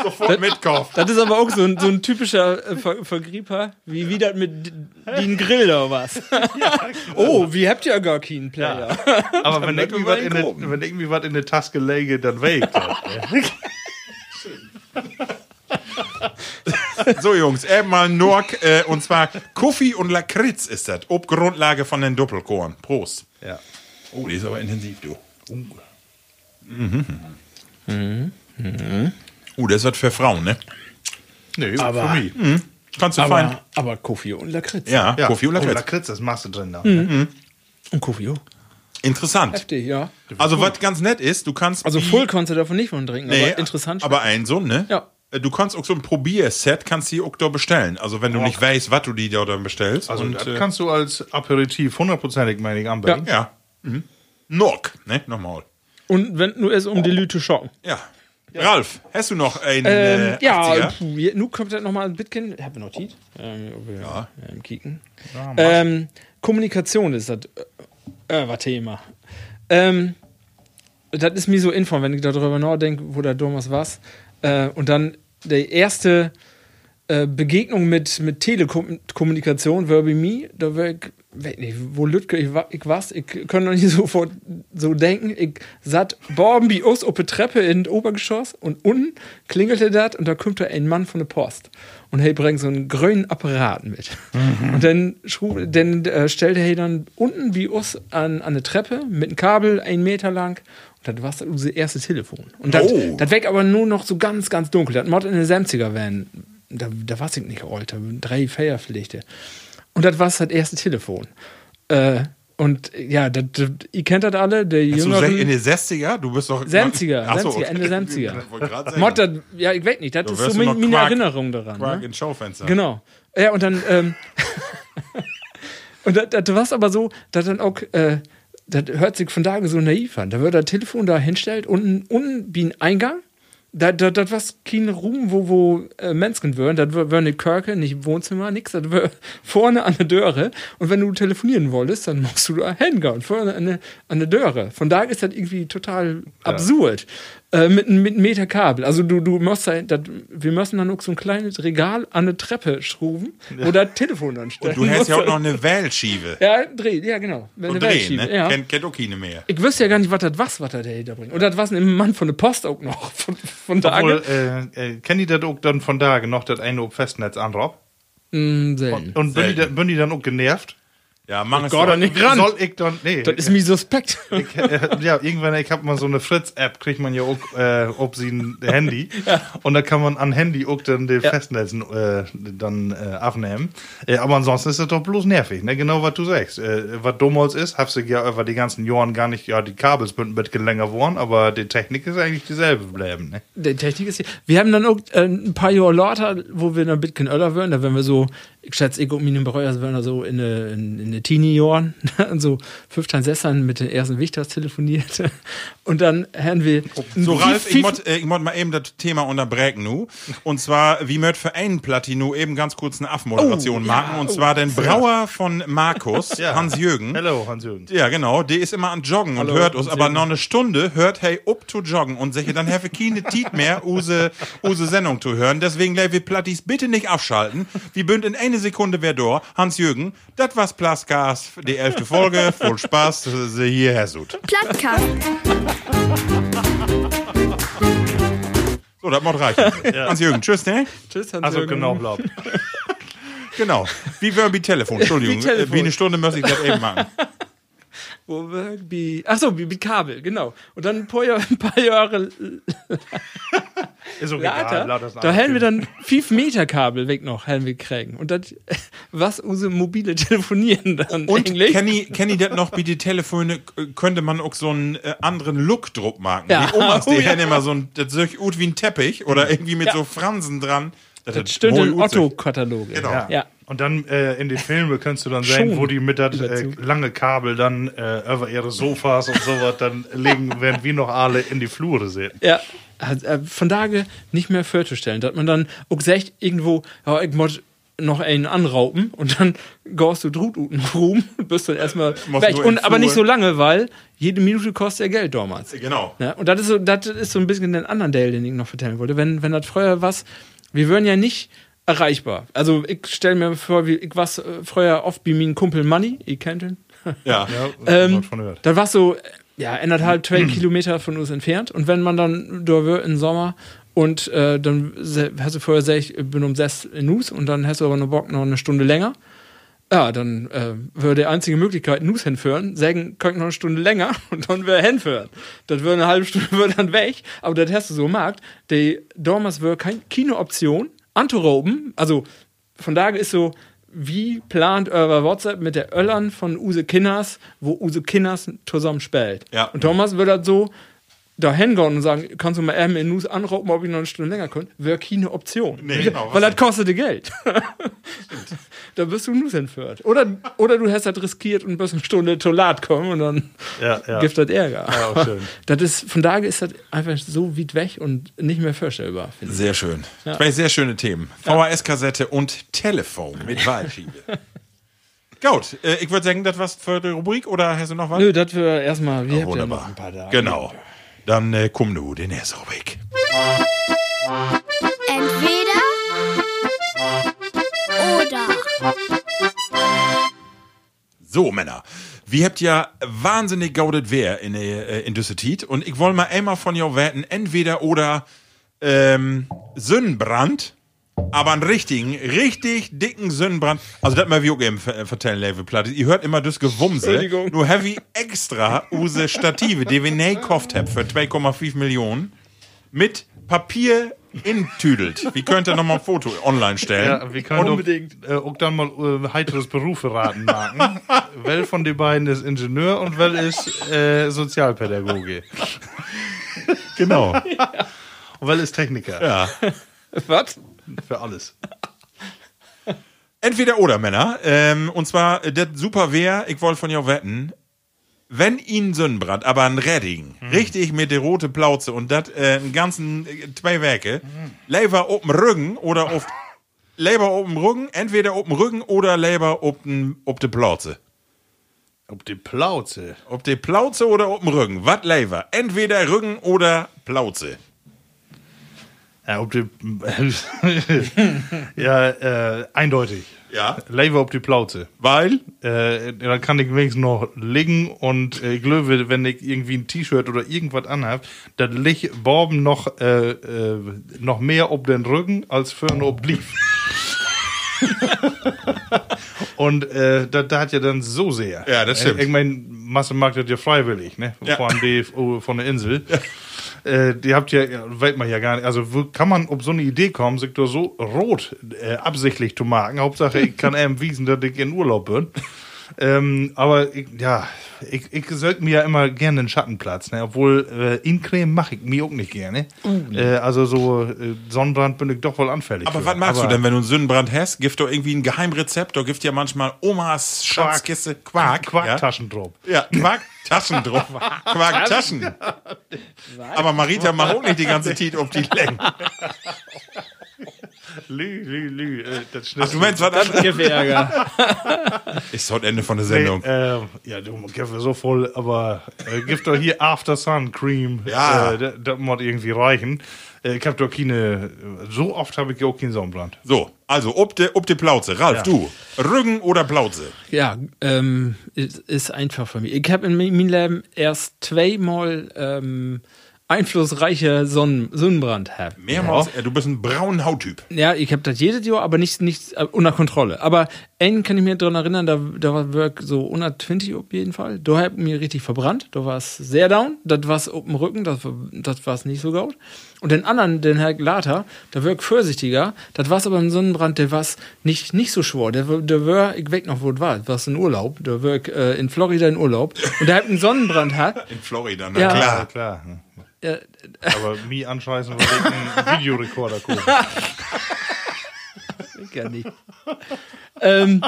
Sofort mitkaufen. Das ist aber auch so ein, so ein typischer äh, Ver Vergrieper, wie wie das mit den Grill oder was. oh, wie habt ihr gar keinen Player? Aber wenn irgendwie was in der- Groben. wenn irgendwie was in der Taske läge, dann wägt das. So, Jungs, eben mal Nork, äh, und zwar Kaffee und Lakritz ist das. Ob Grundlage von den Doppelkorn. Prost. Ja. Oh, die ist aber intensiv, du. Mhm. Oh, das wird für Frauen, ne? Nee, Aber- für mich. Kannst du fein. Aber, aber Kofi und Lakritz. Ja, Ja, Kaffee und Oh, Lakritz. Lakritz, das machst du drin da. Und Kofi auch. Interessant. Heftig, ja. Also, was ganz nett ist, du kannst. Also Full kannst du davon nicht von trinken, Nee, aber interessant. Aber ein so, ne? Ja. Äh, Du kannst auch so ein Probierset, kannst du auch da bestellen. Also, wenn du nicht weißt, was du die da dann bestellst. Also und, das äh, kannst du als Aperitif hundertprozentig, meine ich, anbringen. ja. Mhm. Nork, ne? Nochmal. und wenn nur es um die Lüte schocken. Ja. Ralf, hast du noch einen Ähm, äh, ja, 80er? puh, je- nun kommt das nochmal ein Bitcoin. Haben wir noch Tiet? Ähm, Ja. Ähm, kicken. ähm, Kommunikation ist das äh, war Thema. Ähm, das ist mir so inform, wenn ich darüber nachdenke, wo der Thomas war. Äh, und dann die erste äh, Begegnung mit, mit Telekommunikation mir, da war ich, weiß nicht, wo Lütke ich, ich was, ich kann noch nicht sofort so denken. Ich satt uns auf der Treppe in Obergeschoss und unten klingelte das und da kommt da ein Mann von der Post und er bringt so einen grünen Apparat mit. Und dann, schrub, dann äh, stellte er dann unten bei uns an, an eine Treppe mit einem Kabel, ein Meter lang das war unser erstes Telefon. Und das, Oh. das weg aber nur noch so ganz, ganz dunkel. Das Mod in den 70er werden. Da, da war ich nicht alt, da drei Feierpflichte. Und das war das erste Telefon. Äh, und ja, das, das, ihr kennt das alle, der sech- in den 60er? Du bist doch. 70er, Ach so, 70er, okay. Ende 70er. Ich wollte grad sagen. Mod, das, ja, ich weiß nicht, das ist so meine, Quark- Erinnerung daran. Quark Ne? in Schaufenster. Genau. Ja, und dann, ähm, und das, war aber so, dass dann auch, äh, das hört sich von da so naiv an. Da wird das Telefon da hinstellt, unten, unten wie ein Eingang Da, da, das war kein Raum, wo, wo äh, Menschen wären. Das war eine Kirche, nicht Wohnzimmer, nix. Das war vorne an der Döre. Und wenn du telefonieren wolltest, dann musst du da hingehen, vorne an der, an der Döre. Von da ist das irgendwie total absurd. Äh, mit, einem- mit einem Meter Kabel. Also du, du musst da, das, wir müssen dann noch so ein kleines Regal an eine Treppe schrauben, wo das Telefon dann steht. Du hast ja auch noch eine Wählschiebe. Ja, dreh, ja, genau. Eine Und drehen, ne? ja. Kennt, kennt auch keine mehr. Ich wüsste ja gar nicht, was das was, was er dahinter bringt. Und das war ein Mann von der Post auch noch. Von, von da Obwohl, äh, äh, kennen die das auch dann von da noch das eine Festnetz anrob? mm, selten. Und bin die, da- bin die dann auch genervt? Ja, mach es doch. nicht ran. Soll ich dann, nee. Das ist mir suspekt. ich, äh, ja, irgendwann, ich habe mal so eine Fritz-App, kriegt man ja auch, äh, ob sie ein Handy. Und da kann man an Handy auch dann die Festnetzen äh, dann äh, aufnehmen. Äh, aber ansonsten ist das doch bloß nervig, ne? Genau was du sagst. Äh, was damals ist, hast du ja über die ganzen Jahren gar nicht, ja, die Kabels sind ein bisschen länger geworden, aber die Technik ist eigentlich dieselbe bleiben, ne? Die Technik ist hier. Wir haben dann auch äh, ein paar Jahre lauter, wo wir dann ein bisschen älter werden. Da werden wir so, ich schätze, ich und meine Betreuer werden da so in eine, in, in eine Teenie-Jahren, so 15, 16 mit den ersten Wichters telefoniert. Und dann haben wir. So, Ralf, ich muss äh, mal eben das Thema unterbrechen nu. Und zwar, wie möcht für einen Platino eben ganz kurz eine Affenmoderation Oh, machen. ja, und oh. zwar den Brauer von Markus, Ja. Hans-Jürgen. Hallo, Hans-Jürgen. Ja, genau. Der ist immer an Joggen und Hallo, hört uns, aber noch eine Stunde hört hey up to joggen und sich dann have keine Tiet mehr, use, use Sendung zu hören. Deswegen, wir Plattis bitte nicht abschalten. Wir bünd in eine Sekunde wer. Hans-Jürgen, das war's Plasgas, die elfte Folge. Voll Spaß, sie hier Hersut. Plattkast. So, das muss reichen. Hans-Jürgen, tschüss, ne? Tschüss, Hans Also genau, glaub. Genau. Wie wir wie Telefon, Entschuldigung. Wie Telefon. Wie eine Stunde muss ich das eben machen. Wo wir, wie, ach so, wie, wie Kabel, genau. Und dann ein paar Jahre, ein paar Jahre Ist auch later, egal, da hätten wir dann 5 Meter Kabel weg noch, hätten wir kriegen. Und das, was unsere mobile Telefonieren dann Und eigentlich. kenny, kenny das noch wie die Telefone, könnte man auch so einen äh, anderen Look druck machen. Ja. Die Omas, die Oh, ja. hätten immer so ein, das ich gut wie ein Teppich oder irgendwie mit Ja. so Fransen dran. Das, das stimmt in Otto-Kataloge. Genau. Ja. Und dann äh, in den Filmen kannst du dann sehen, Schon wo die mit das äh, lange Kabel dann äh, über ihre Sofas und sowas dann legen, während wir noch alle in die Flure sehen. Ja, äh, von daher nicht mehr vorzustellen, dass man dann auch sagt, irgendwo, ja, ich muss noch einen anrauben und dann gehst du drut unten rum und bist dann erstmal Musst weg. Und, aber nicht so lange, weil jede Minute kostet ja Geld damals. Genau. Ja, und das ist so, das ist so ein bisschen den anderen Teil, den ich noch vertellen wollte. Wenn, wenn das früher was, wir wären ja nicht erreichbar. Also ich stelle mir vor, wie ich was früher oft wie mein Kumpel Money, ihr kennt ihn. Ja. Ähm, von gehört. da war so, ja, anderthalb, zwei Kilometer von uns entfernt. Und wenn man dann da wär im Sommer und äh, dann hast du vorher gesagt, ich bin um sechs in Nus und dann hast du aber noch Bock noch eine Stunde länger. Ja, dann äh, wäre die einzige Möglichkeit, Nus hinführen, sagen, könnt noch eine Stunde länger und dann wäre hinführen. Das wäre eine halbe Stunde wär dann weg, aber das hast du so gemacht. Die damals wäre keine Kinooption, anzuroben, also von daher ist so, wie plant euer WhatsApp mit der Öllern von Use Kinners, wo Use Kinners zusammen spielt. Ja. Und Thomas würde das so da hingehen und sagen, kannst du mal eben in News anrufen, ob ich noch eine Stunde länger könnte, wäre keine Option. Nee, genau, Weil das kostete Geld. da bist du News entführt. Oder, oder du hast das riskiert und bist eine Stunde Tolat kommen und dann Ja, ja. gibt das Ärger. Ja, auch schön. Das ist, von daher ist das einfach so weit weg und nicht mehr vorstellbar, finde ich. Sehr schön. Zwei sehr schöne Themen. VHS-Kassette und Telefon mit Wahlschiebe. Gut, äh, ich würde sagen, das war's für die Rubrik oder hast du noch was? Nö, das wir erstmal, wir haben ja noch ein paar Tage. Genau. Dann äh, komm du, den erste Rubrik. Entweder oder. So, Männer. Wir habt ja wahnsinnig gaudet Wehr in, äh, in Düsseldorf und ich wollte mal einmal von dir wetten, entweder oder ähm, Sonnenbrand, aber einen richtigen, richtig dicken Sonnenbrand. Also das mal wie auch eben ver- vertellen, Level Platte. Ihr hört immer das Gewumse. Entschuldigung. Nur heavy extra use Stative, die wir gekauft haben für 2,5 Millionen mit Papier intüdelt. Wie könnt ihr nochmal ein Foto online stellen? Ja, wir können Unbedingt. Auch, äh, auch dann mal äh, heiteres Berufe raten machen. wel von den beiden ist Ingenieur und wel ist äh, Sozialpädagoge. Genau. Und wel ist Techniker. Ja. Was? Für alles. Entweder oder, Männer. Ähm, und zwar, äh, das super wär, ich wollte von dir wetten, Wenn ihn Sonnenbrand, aber ein Redding, richtig mit der rote Plauze und das äh, einen ganzen äh, zwei Werke, Leber auf dem Rücken oder auf Leber dem Rücken, entweder dem Rücken oder Leber dem auf der Plauze. Ob die Plauze. Ob die Plauze oder dem Rücken, was Leber? Entweder Rücken oder Plauze. Ja, ob die. ja, äh, eindeutig. Ja. Lever ob die Plauze. Weil? Äh, dann kann ich wenigstens noch liegen und äh, ich glaube, wenn ich irgendwie ein T-Shirt oder irgendwas anhab, dann liegt Borben noch, äh, äh, noch mehr ob den Rücken als für ob Lief. und äh, das da hat ja dann so sehr. Ja, das stimmt. Äh, ich meine, Masse macht das ja freiwillig, ne? Ja. Vor allem die von der Insel. Äh, die habt ja, ja, weiß man ja gar nicht. Also wo kann man auf so eine Idee kommen, sich da so rot äh, absichtlich zu machen? Hauptsache, ich kann einem wiesen, dass ich in Urlaub bin. Ähm, aber ich, ja, ich, ich sollte mir ja immer gerne einen Schattenplatz, ne? obwohl äh, in Creme mache ich mir auch nicht gerne. Äh, also so äh, Sonnenbrand bin ich doch wohl anfällig. Aber für. was magst Aber- du denn, wenn du einen Sonnenbrand hast? Gibt doch irgendwie ein Geheimrezept? Da gibt ja manchmal Omas Schatzkiste Quark. Quarktaschen drauf. Ja, ja Quarktaschen drauf. Quarktaschen. Aber Marita macht auch nicht die ganze Zeit auf die Länge. Lü, lü, lü. Äh, das Ach, du meinst was Ärger. Ist heute Ende von der Nee, Sendung. äh, ja, du gibst so voll, aber äh, gibt doch hier After Sun Cream. Ja. Äh, das- das muss irgendwie reichen. Äh, ich hab doch keine, so oft habe ich auch keinen Sonnenbrand. So, also, ob de, ob de Plauze. Ralf, Ja. du. Rücken oder Plauze? Ja, ähm, ist, ist einfach für mich. Ich habe in meinem Leben erst zweimal ähm, einflussreiche Sonnen Sonnenbrand gehabt. Mehrmals, äh, du bist ein brauner Hauttyp. Ja, ich habe das jedes Jahr, aber nicht, nicht äh, unter Kontrolle. Aber einen kann ich mir dran erinnern, da, da war wirklich so 120 auf jeden Fall. Da hab ich mir richtig verbrannt. Da war es sehr down. Das war es auf dem Rücken, das war das war's nicht so gut. Und den anderen, den Herr Glater, der wirkt vorsichtiger. Das war aber ein Sonnenbrand, der war nicht, nicht so schwer. Der, war- der war, ich weiß noch, wo es war. Das war in Urlaub. Der wirkt äh, in Florida in Urlaub. Und der hat einen Sonnenbrand hat. In Florida, na Ja. Ja, klar. klar. Äh, Aber mir anscheißen, weil ich einen Videorekorder gucke. Gar nicht. ähm,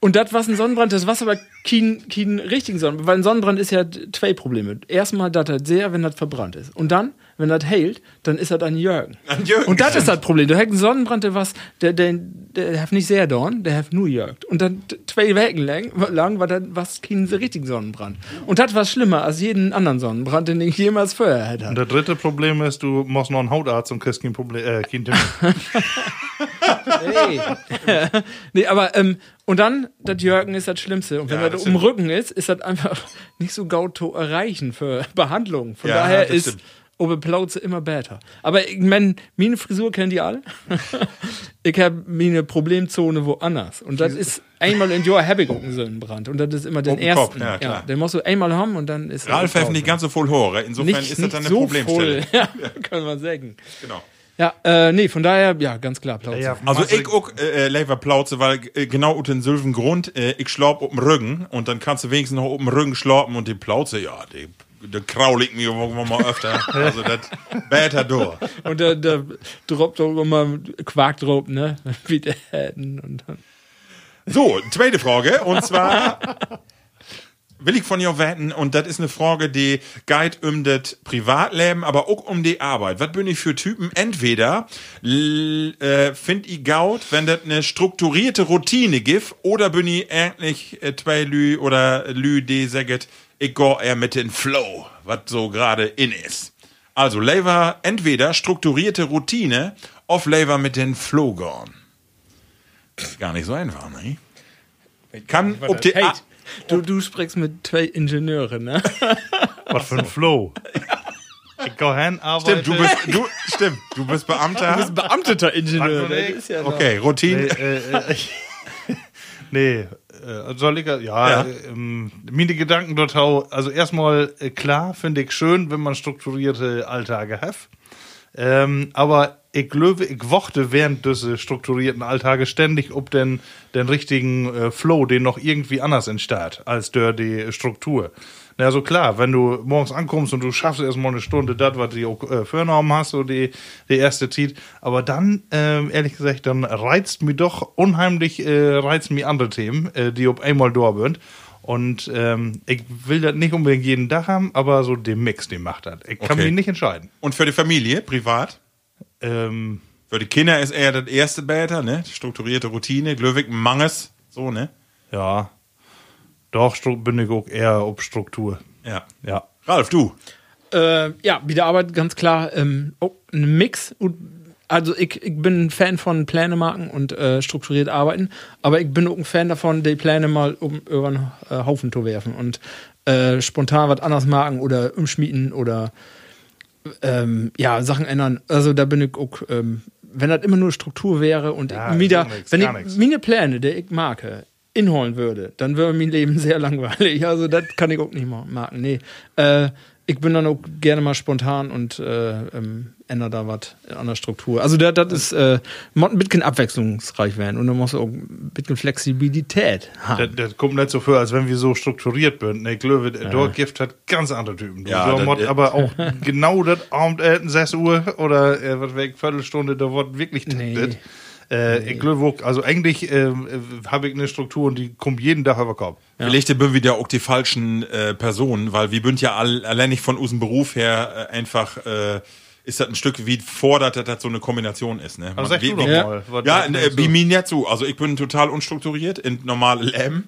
und das war ein Sonnenbrand, das war aber kein, kein richtigen Sonnenbrand, weil ein Sonnenbrand ist ja zwei Probleme. Erstmal, dass das sehr, wenn das verbrannt ist. Und dann, wenn das heilt, dann ist das ein Jürgen. Ein Jürgen, Und das ist das Problem. Du hast einen Sonnenbrand, der was, der, der, der hat nicht sehr dorn, der hat nur Jürgt. Und dann zwei Wochen lang, lang war das was kein richtigen Sonnenbrand. Und das war schlimmer als jeden anderen Sonnenbrand, den ich jemals vorher hätte. Und das dritte Problem ist, du musst noch einen Hautarzt und kriegst kein Problem, äh, kein. Hey. nee, aber, ähm, und dann, das Jürgen ist das Schlimmste. Und wenn Ja, das das um. Rücken ist, ist das einfach nicht so gaut zu erreichen für Behandlung. Von Ja, daher das ist stimmt. Obe Plauze immer besser. Aber ich mein, meine Frisur kennen die alle. ich habe meine Problemzone woanders. Und das ist einmal in Jahr habe ich einen Sonnenbrand. Und das ist immer den Auf dem Kopf, ersten. ja, klar. den musst du einmal haben und dann ist Ralf hat nicht ganz so voll Hore. Insofern nicht, ist das dann eine so Problemstelle. voll. Ja, kann man sagen. Genau. Ja, äh, nee, von daher, ja, ganz klar, Plauze. Ja, Also ich auch äh, Lever Plauze, weil äh, genau unter den selben Grund, äh, ich schlaub auf dem Rücken und dann kannst du wenigstens noch auf dem Rücken schlafen und die Plauze, ja, die, die kraul ich mir irgendwann mal öfter. Also das besser durch. Und da, da droppt auch immer Quark drauf, ne? Wie der hätten und dann. So, zweite Frage und zwar will ich von dir wetten und das ist eine Frage, die geht um das Privatleben, aber auch um die Arbeit. Was bin ich für Typen? Entweder äh, find ich gaut, wenn das eine strukturierte Routine gibt, oder bin ich eigentlich äh, zwei Lü oder Lü, die sagt, ich go eher mit den Flow, was so gerade in ist. Also, Lever entweder strukturierte Routine, auf Lever mit den Flow gone. Ist gar nicht so einfach, ne? Kann, ob die, Hey, du, du sprichst mit zwei Ingenieuren, ne? Was für ein Flow. Ich geh hin, arbeite. Stimmt, du bist, du, stimmt, du bist Beamter. Du bist beamteter Ingenieur. Ja okay, Routine. Nee, äh, äh, nee äh, soll ich, ja, Ja. Äh, ähm, meine Gedanken dort hau, also erstmal, äh, klar, finde ich schön, wenn man strukturierte Alltage hat. Ähm, aber ich glaube, ich wochte während des äh, strukturierten Alltages ständig ob den, den richtigen äh, Flow, den noch irgendwie anders entsteht, als der die Struktur. Na, so klar, wenn du morgens ankommst und du schaffst erstmal eine Stunde das, was du auch äh, vorgenommen hast, so die, die erste Zeit, aber dann, ähm, ehrlich gesagt, dann reizt mich doch unheimlich, äh, reizt mich andere Themen, äh, die auf einmal da sind. Und ähm, ich will das nicht unbedingt jeden Tag haben, aber so den Mix, den macht das. Ich kann Okay. mich nicht entscheiden. Und für die Familie, privat? Ähm, Für die Kinder ist eher das erste Bäter, ne? Strukturierte Routine, Glöwig, Manges, so, ne? ja, doch bin ich auch eher auf Struktur. Ja. Ja. Ralf, du. Äh, ja, wie der Arbeit ganz klar ähm, auch ein Mix. Also ich, ich bin ein Fan von Pläne machen und äh, strukturiert arbeiten, aber ich bin auch ein Fan davon, die Pläne mal um, über den äh, Haufen zu werfen und äh, spontan was anders machen oder umschmieden oder ähm, ja, Sachen ändern. Also da bin ich auch, ähm, wenn das immer nur Struktur wäre und Ja, ich wieder, wenn ich meine Pläne, die ich mag, inholen würde, dann wäre mein Leben sehr langweilig. Also das kann ich auch nicht mal machen. Nee. Äh, ich bin dann auch gerne mal spontan und äh, ähm, ändere da was an der Struktur. Also das das ist äh, muss ein bisschen abwechslungsreich werden und dann muss auch ein bisschen Flexibilität haben. Das, das kommt nicht so vor, als wenn wir so strukturiert sind. Ne, Glöwe, dort gibt hat ganz andere Typen. Du, Ja, da das- muss aber auch genau das Abendessen 6 Uhr oder äh, was weg, Viertelstunde, da wird wirklich Nee. Äh, Ich auch- also eigentlich ähm, äh, habe ich eine Struktur und die kommt jeden Tag über Kopf. Vielleicht sind wir wieder auch die falschen äh, Personen, weil wir sind ja all, allein nicht von unserem Beruf her äh, einfach, äh, ist das ein Stück wie fordert, dass das so eine Kombination ist, ne? Also sag wie, du doch wie, Ja. mal. Ja, äh, denkst bei so. mir nicht so. Also ich bin total unstrukturiert in normale Leben.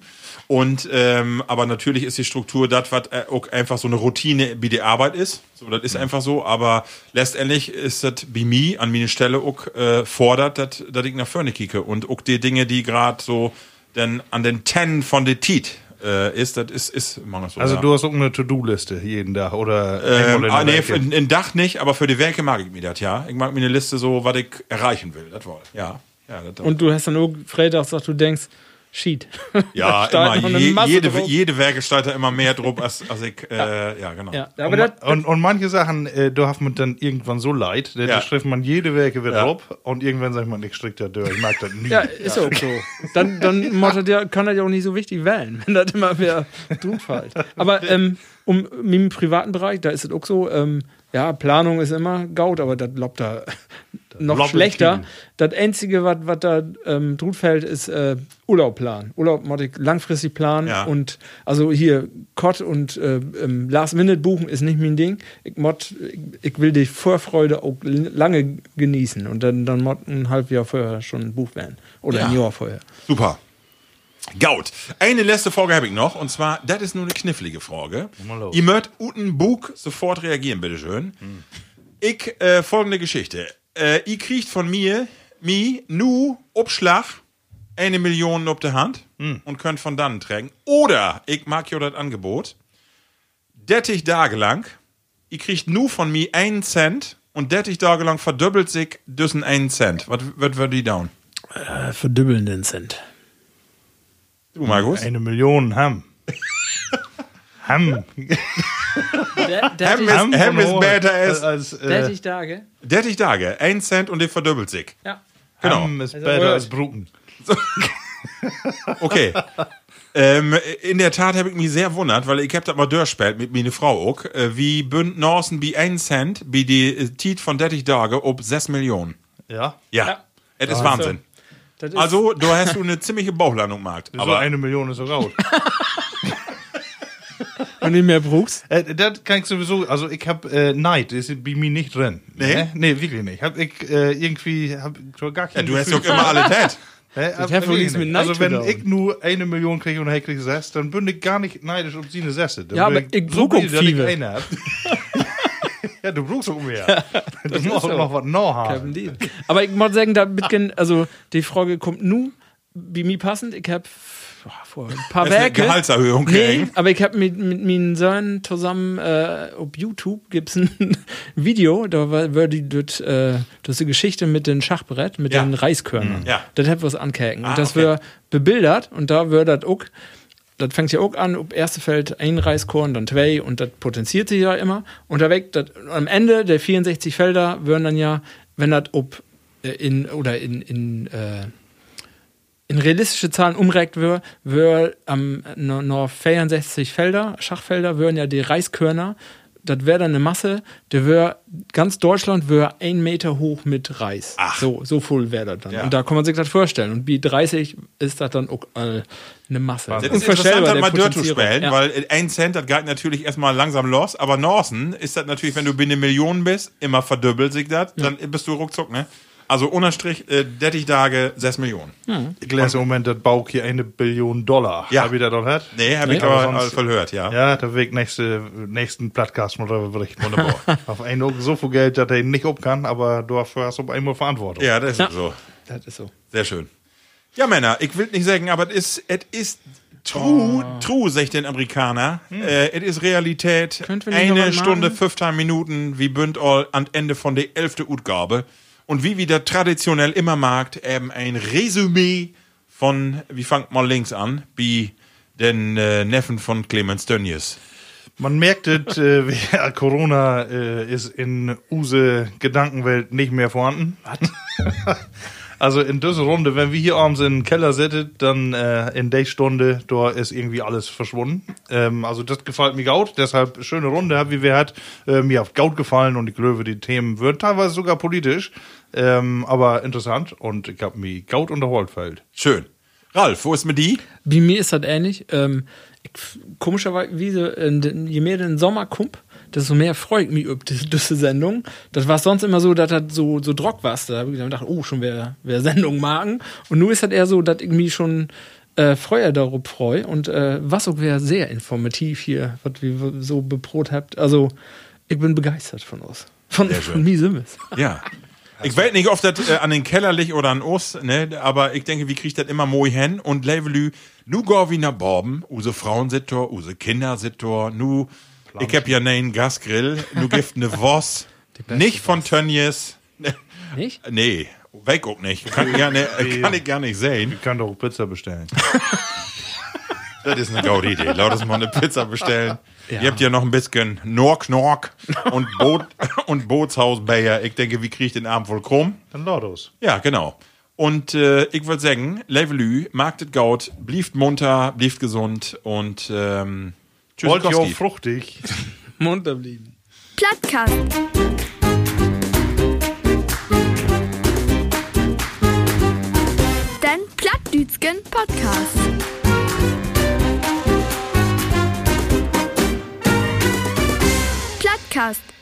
Und ähm, aber natürlich ist die Struktur das, was äh, auch einfach so eine Routine wie die Arbeit ist. So, das ist einfach so. Aber letztendlich ist das bei mir an meine Stelle auch äh, fordert, dass dass ich nach vorne kicke. Und auch die Dinge, die gerade so denn an den Ten von der Tit äh, ist, das ist, ist manchmal so. Also ja. du hast auch eine To-Do-Liste jeden Tag oder Ähm, in ah, der nee, Ecke. in, in Dach nicht, aber für die Werke mag ich mir das, ja. Ich mag mir eine Liste so, was ich erreichen will. Das wohl. Ja. Ja, das Und du hast dann auch freitags gesagt, du denkst, Sheet. Ja, immer. Je, jede, drauf. jede Werke steigt da immer mehr drauf, als, als ich, äh, ja. genau. Ja, Und, aber ma- das, und, und manche Sachen, äh, da hat man dann irgendwann so leid, da Ja. da schreibt man jede Werke wieder Ja. drauf und irgendwann sagt man, ich strick da durch, ich mag das nie. ja, ist auch so. Dann, dann ja, kann das ja auch nicht so wichtig wählen, wenn das immer wieder fällt. Aber ähm, um im privaten Bereich, da ist es auch so, ähm, ja, Planung ist immer gaut, aber das lobt da noch lobt schlechter. Das Einzige, was was da ähm, fällt, ist äh, Urlaub planen. Urlaub langfristig planen Ja. und also hier Kott und äh, ähm, Last Minute buchen ist nicht mein Ding. Ich, mod, ich, ich will die Vorfreude auch lange genießen und dann, dann mod ein halbes Jahr vorher schon ein Buch werden. Oder ein Ja. Jahr vorher. Super. Gaut. Eine letzte Frage habe ich noch, und zwar, das ist nur eine knifflige Frage. Ihr mögt Uten Bug sofort reagieren, bitteschön. Ich, äh, folgende Geschichte. Äh, ihr kriegt von mir, mi, nu, Obschlag, eine Million auf der Hand und könnt von dann tragen. Oder, ich mag ja das Angebot, 30 Tage lang, ihr kriegt nu von mir einen Cent und 30 Tage lang verdoppelt sich düssen einen Cent. Was wird wir die down? Äh, verdübbelnden Cent. Du, Markus? Eine Million Ham. Ham. Ham ist, Ham Ham von ist Hohe. better as als, äh, 30 Tage? 30 Tage, 1 Cent und der verdoppelt sich. Ja. Genau. Ham ist Also, besser äh, als Bruten. Okay. ähm, in der Tat habe ich mich sehr wundert, weil ich hab das mal durchgespielt mit meiner Frau auch, äh, wie bünd Norsen wie 1 Cent, wie die äh, Tiet von 30 Tage ob 6 Millionen. Ja. Ja. Ja. Es ist Wahnsinn. Das ist, Also, da hast du eine ziemliche Bauchlandung gemacht. So Aber eine Million ist so raus. wenn du mehr brauchst. äh, das kann ich sowieso, also ich hab äh, Neid, ist bei mir nicht drin. Nee? Ne? Nee, wirklich nicht. Hab ich äh, irgendwie, hab ich so gar ja, kein du hast doch immer alle Tät. Ne, ab- hat nichts mit. Neid Also wenn ich nur eine Million kriege und er kriegt sechs, dann bin ich gar nicht neidisch auf seine Sesse. Dann Ja, aber ich so brauch auch ich viele. eine. ja, du brauchst auch mehr. du musst auch noch was noch Kevin haben. Deal. Aber ich muss sagen, da bisschen, also die Frage kommt nu, wie mir passend. Ich habe vor ein paar Werke. Gehaltserhöhung Nee, kriegen. aber ich habe mit, mit meinen Söhnen zusammen äh, auf YouTube gibt's ein Video, da war, die dort, äh, das ist die Geschichte mit dem Schachbrett, mit Ja. den Reiskörnern. Ja. Das hat was ankäken. Ah, und das okay. wird bebildert und da wird das auch, das fängt ja auch an, ob erste Feld ein Reiskorn, dann zwei und das potenziert sich ja immer. Und da weg, das, am Ende der 64 Felder würden dann ja, wenn das ob äh, in oder in, in äh, in realistische Zahlen umrechnet wird, wird am no, noch 64 Felder, Schachfelder, würden ja die Reiskörner das wäre dann eine Masse, der wäre, ganz Deutschland wäre ein Meter hoch mit Reis. Ach. So, so voll wäre das dann. Ja. Und da kann man sich das vorstellen. Und wie 30 ist das dann auch äh, eine Masse. Das ist Unvorstellbar, interessant, das der mal Potenzierung. durchzuspielen, Ja. weil ein Cent, das geht natürlich erstmal langsam los, aber Norsen ist das natürlich, wenn du binnen Millionen bist, immer verdoppelt sich das, dann bist du ruckzuck, ne? Also unterstrich, äh, 30 Tage, 6 Millionen. Ich lese im Moment, das Bauch hier eine Billion Dollar. Ja. Hab ich das doch gehört? Nee, hab ich aber sonst- verhört, ja. Ja, da weg nächste, nächsten Podcast mal darüber berichten. Wunderbar. Auf einen auch so viel Geld, dass er nicht ob kann, aber du hast auf einmal Verantwortung. Ja, das ist Ja. so. Das ist so. Sehr schön. Ja, Männer, ich will nicht sagen, aber es ist, ist true, true, sagt den Amerikaner. Äh, Es ist Realität. Eine Stunde, machen? 15 Minuten, wie bünd all am Ende von der elfte Utgabe. Und wie wieder traditionell immer mag, eben ein Resümee von, wie fangt mal links an, wie den äh, Neffen von Clemens Tönnies. Man merkt es, äh, ja, Corona äh, ist in use Gedankenwelt nicht mehr vorhanden. also in dieser Runde, wenn wir hier abends in den Keller sitzen, dann äh, in der Stunde, da ist irgendwie alles verschwunden. Ähm, also das gefällt mir gut, deshalb schöne Runde, wie wir hat. Äh, mir hat gut gefallen und ich glaube, die Themen würden teilweise sogar politisch, ähm, aber interessant und ich habe mich gut unterholt. Schön. Ralf, wo ist mit die? Wie mir ist das ähnlich. Ähm, komischerweise, den- je mehr den Sommer kommt, desto mehr freut mich über diese, Sendung. Das war sonst immer so, dass das so, so Drock war. Da habe ich gedacht, oh, schon wer, wer Sendung magen. Und nun ist das eher so, dass ich mich schon äh, freuer darauf freue. Und äh, was auch wäre sehr informativ hier, was wir so beprot habt. Also, ich bin begeistert von uns. Von, von mir sind. Ja. Ich weiß nicht, ob das äh, an den Keller liegt oder an uns, ne, aber ich denke, wie kriegt das immer moi hin und Levelü, nu go wie nach Borben, use Frauen sit dort, use Kinder sit dort, nu, ich hab ja nein Gasgrill, nu gift ne Voss, nicht von Tönnies, Nicht? nee, weg auch nicht, kann, gerne, kann ich gar nicht sehen. Ich kann doch Pizza bestellen. Das ist eine gute Idee. Laut uns mal eine Pizza bestellen. Ihr habt ja noch ein bisschen Nork Nork und, Boot, und Bootshaus Bayer. Ich denke, wie kriegt den Abend wohl krumm? Dann Lordos. Ja, genau. Und äh, ich würde sagen, Levelü, magtet Gaut, blieft munter, blieft gesund und ähm, Wollt ihr auch fruchtig? Munter blieben. Plattkast. Den Plattdütschen Podcast. Plattkast.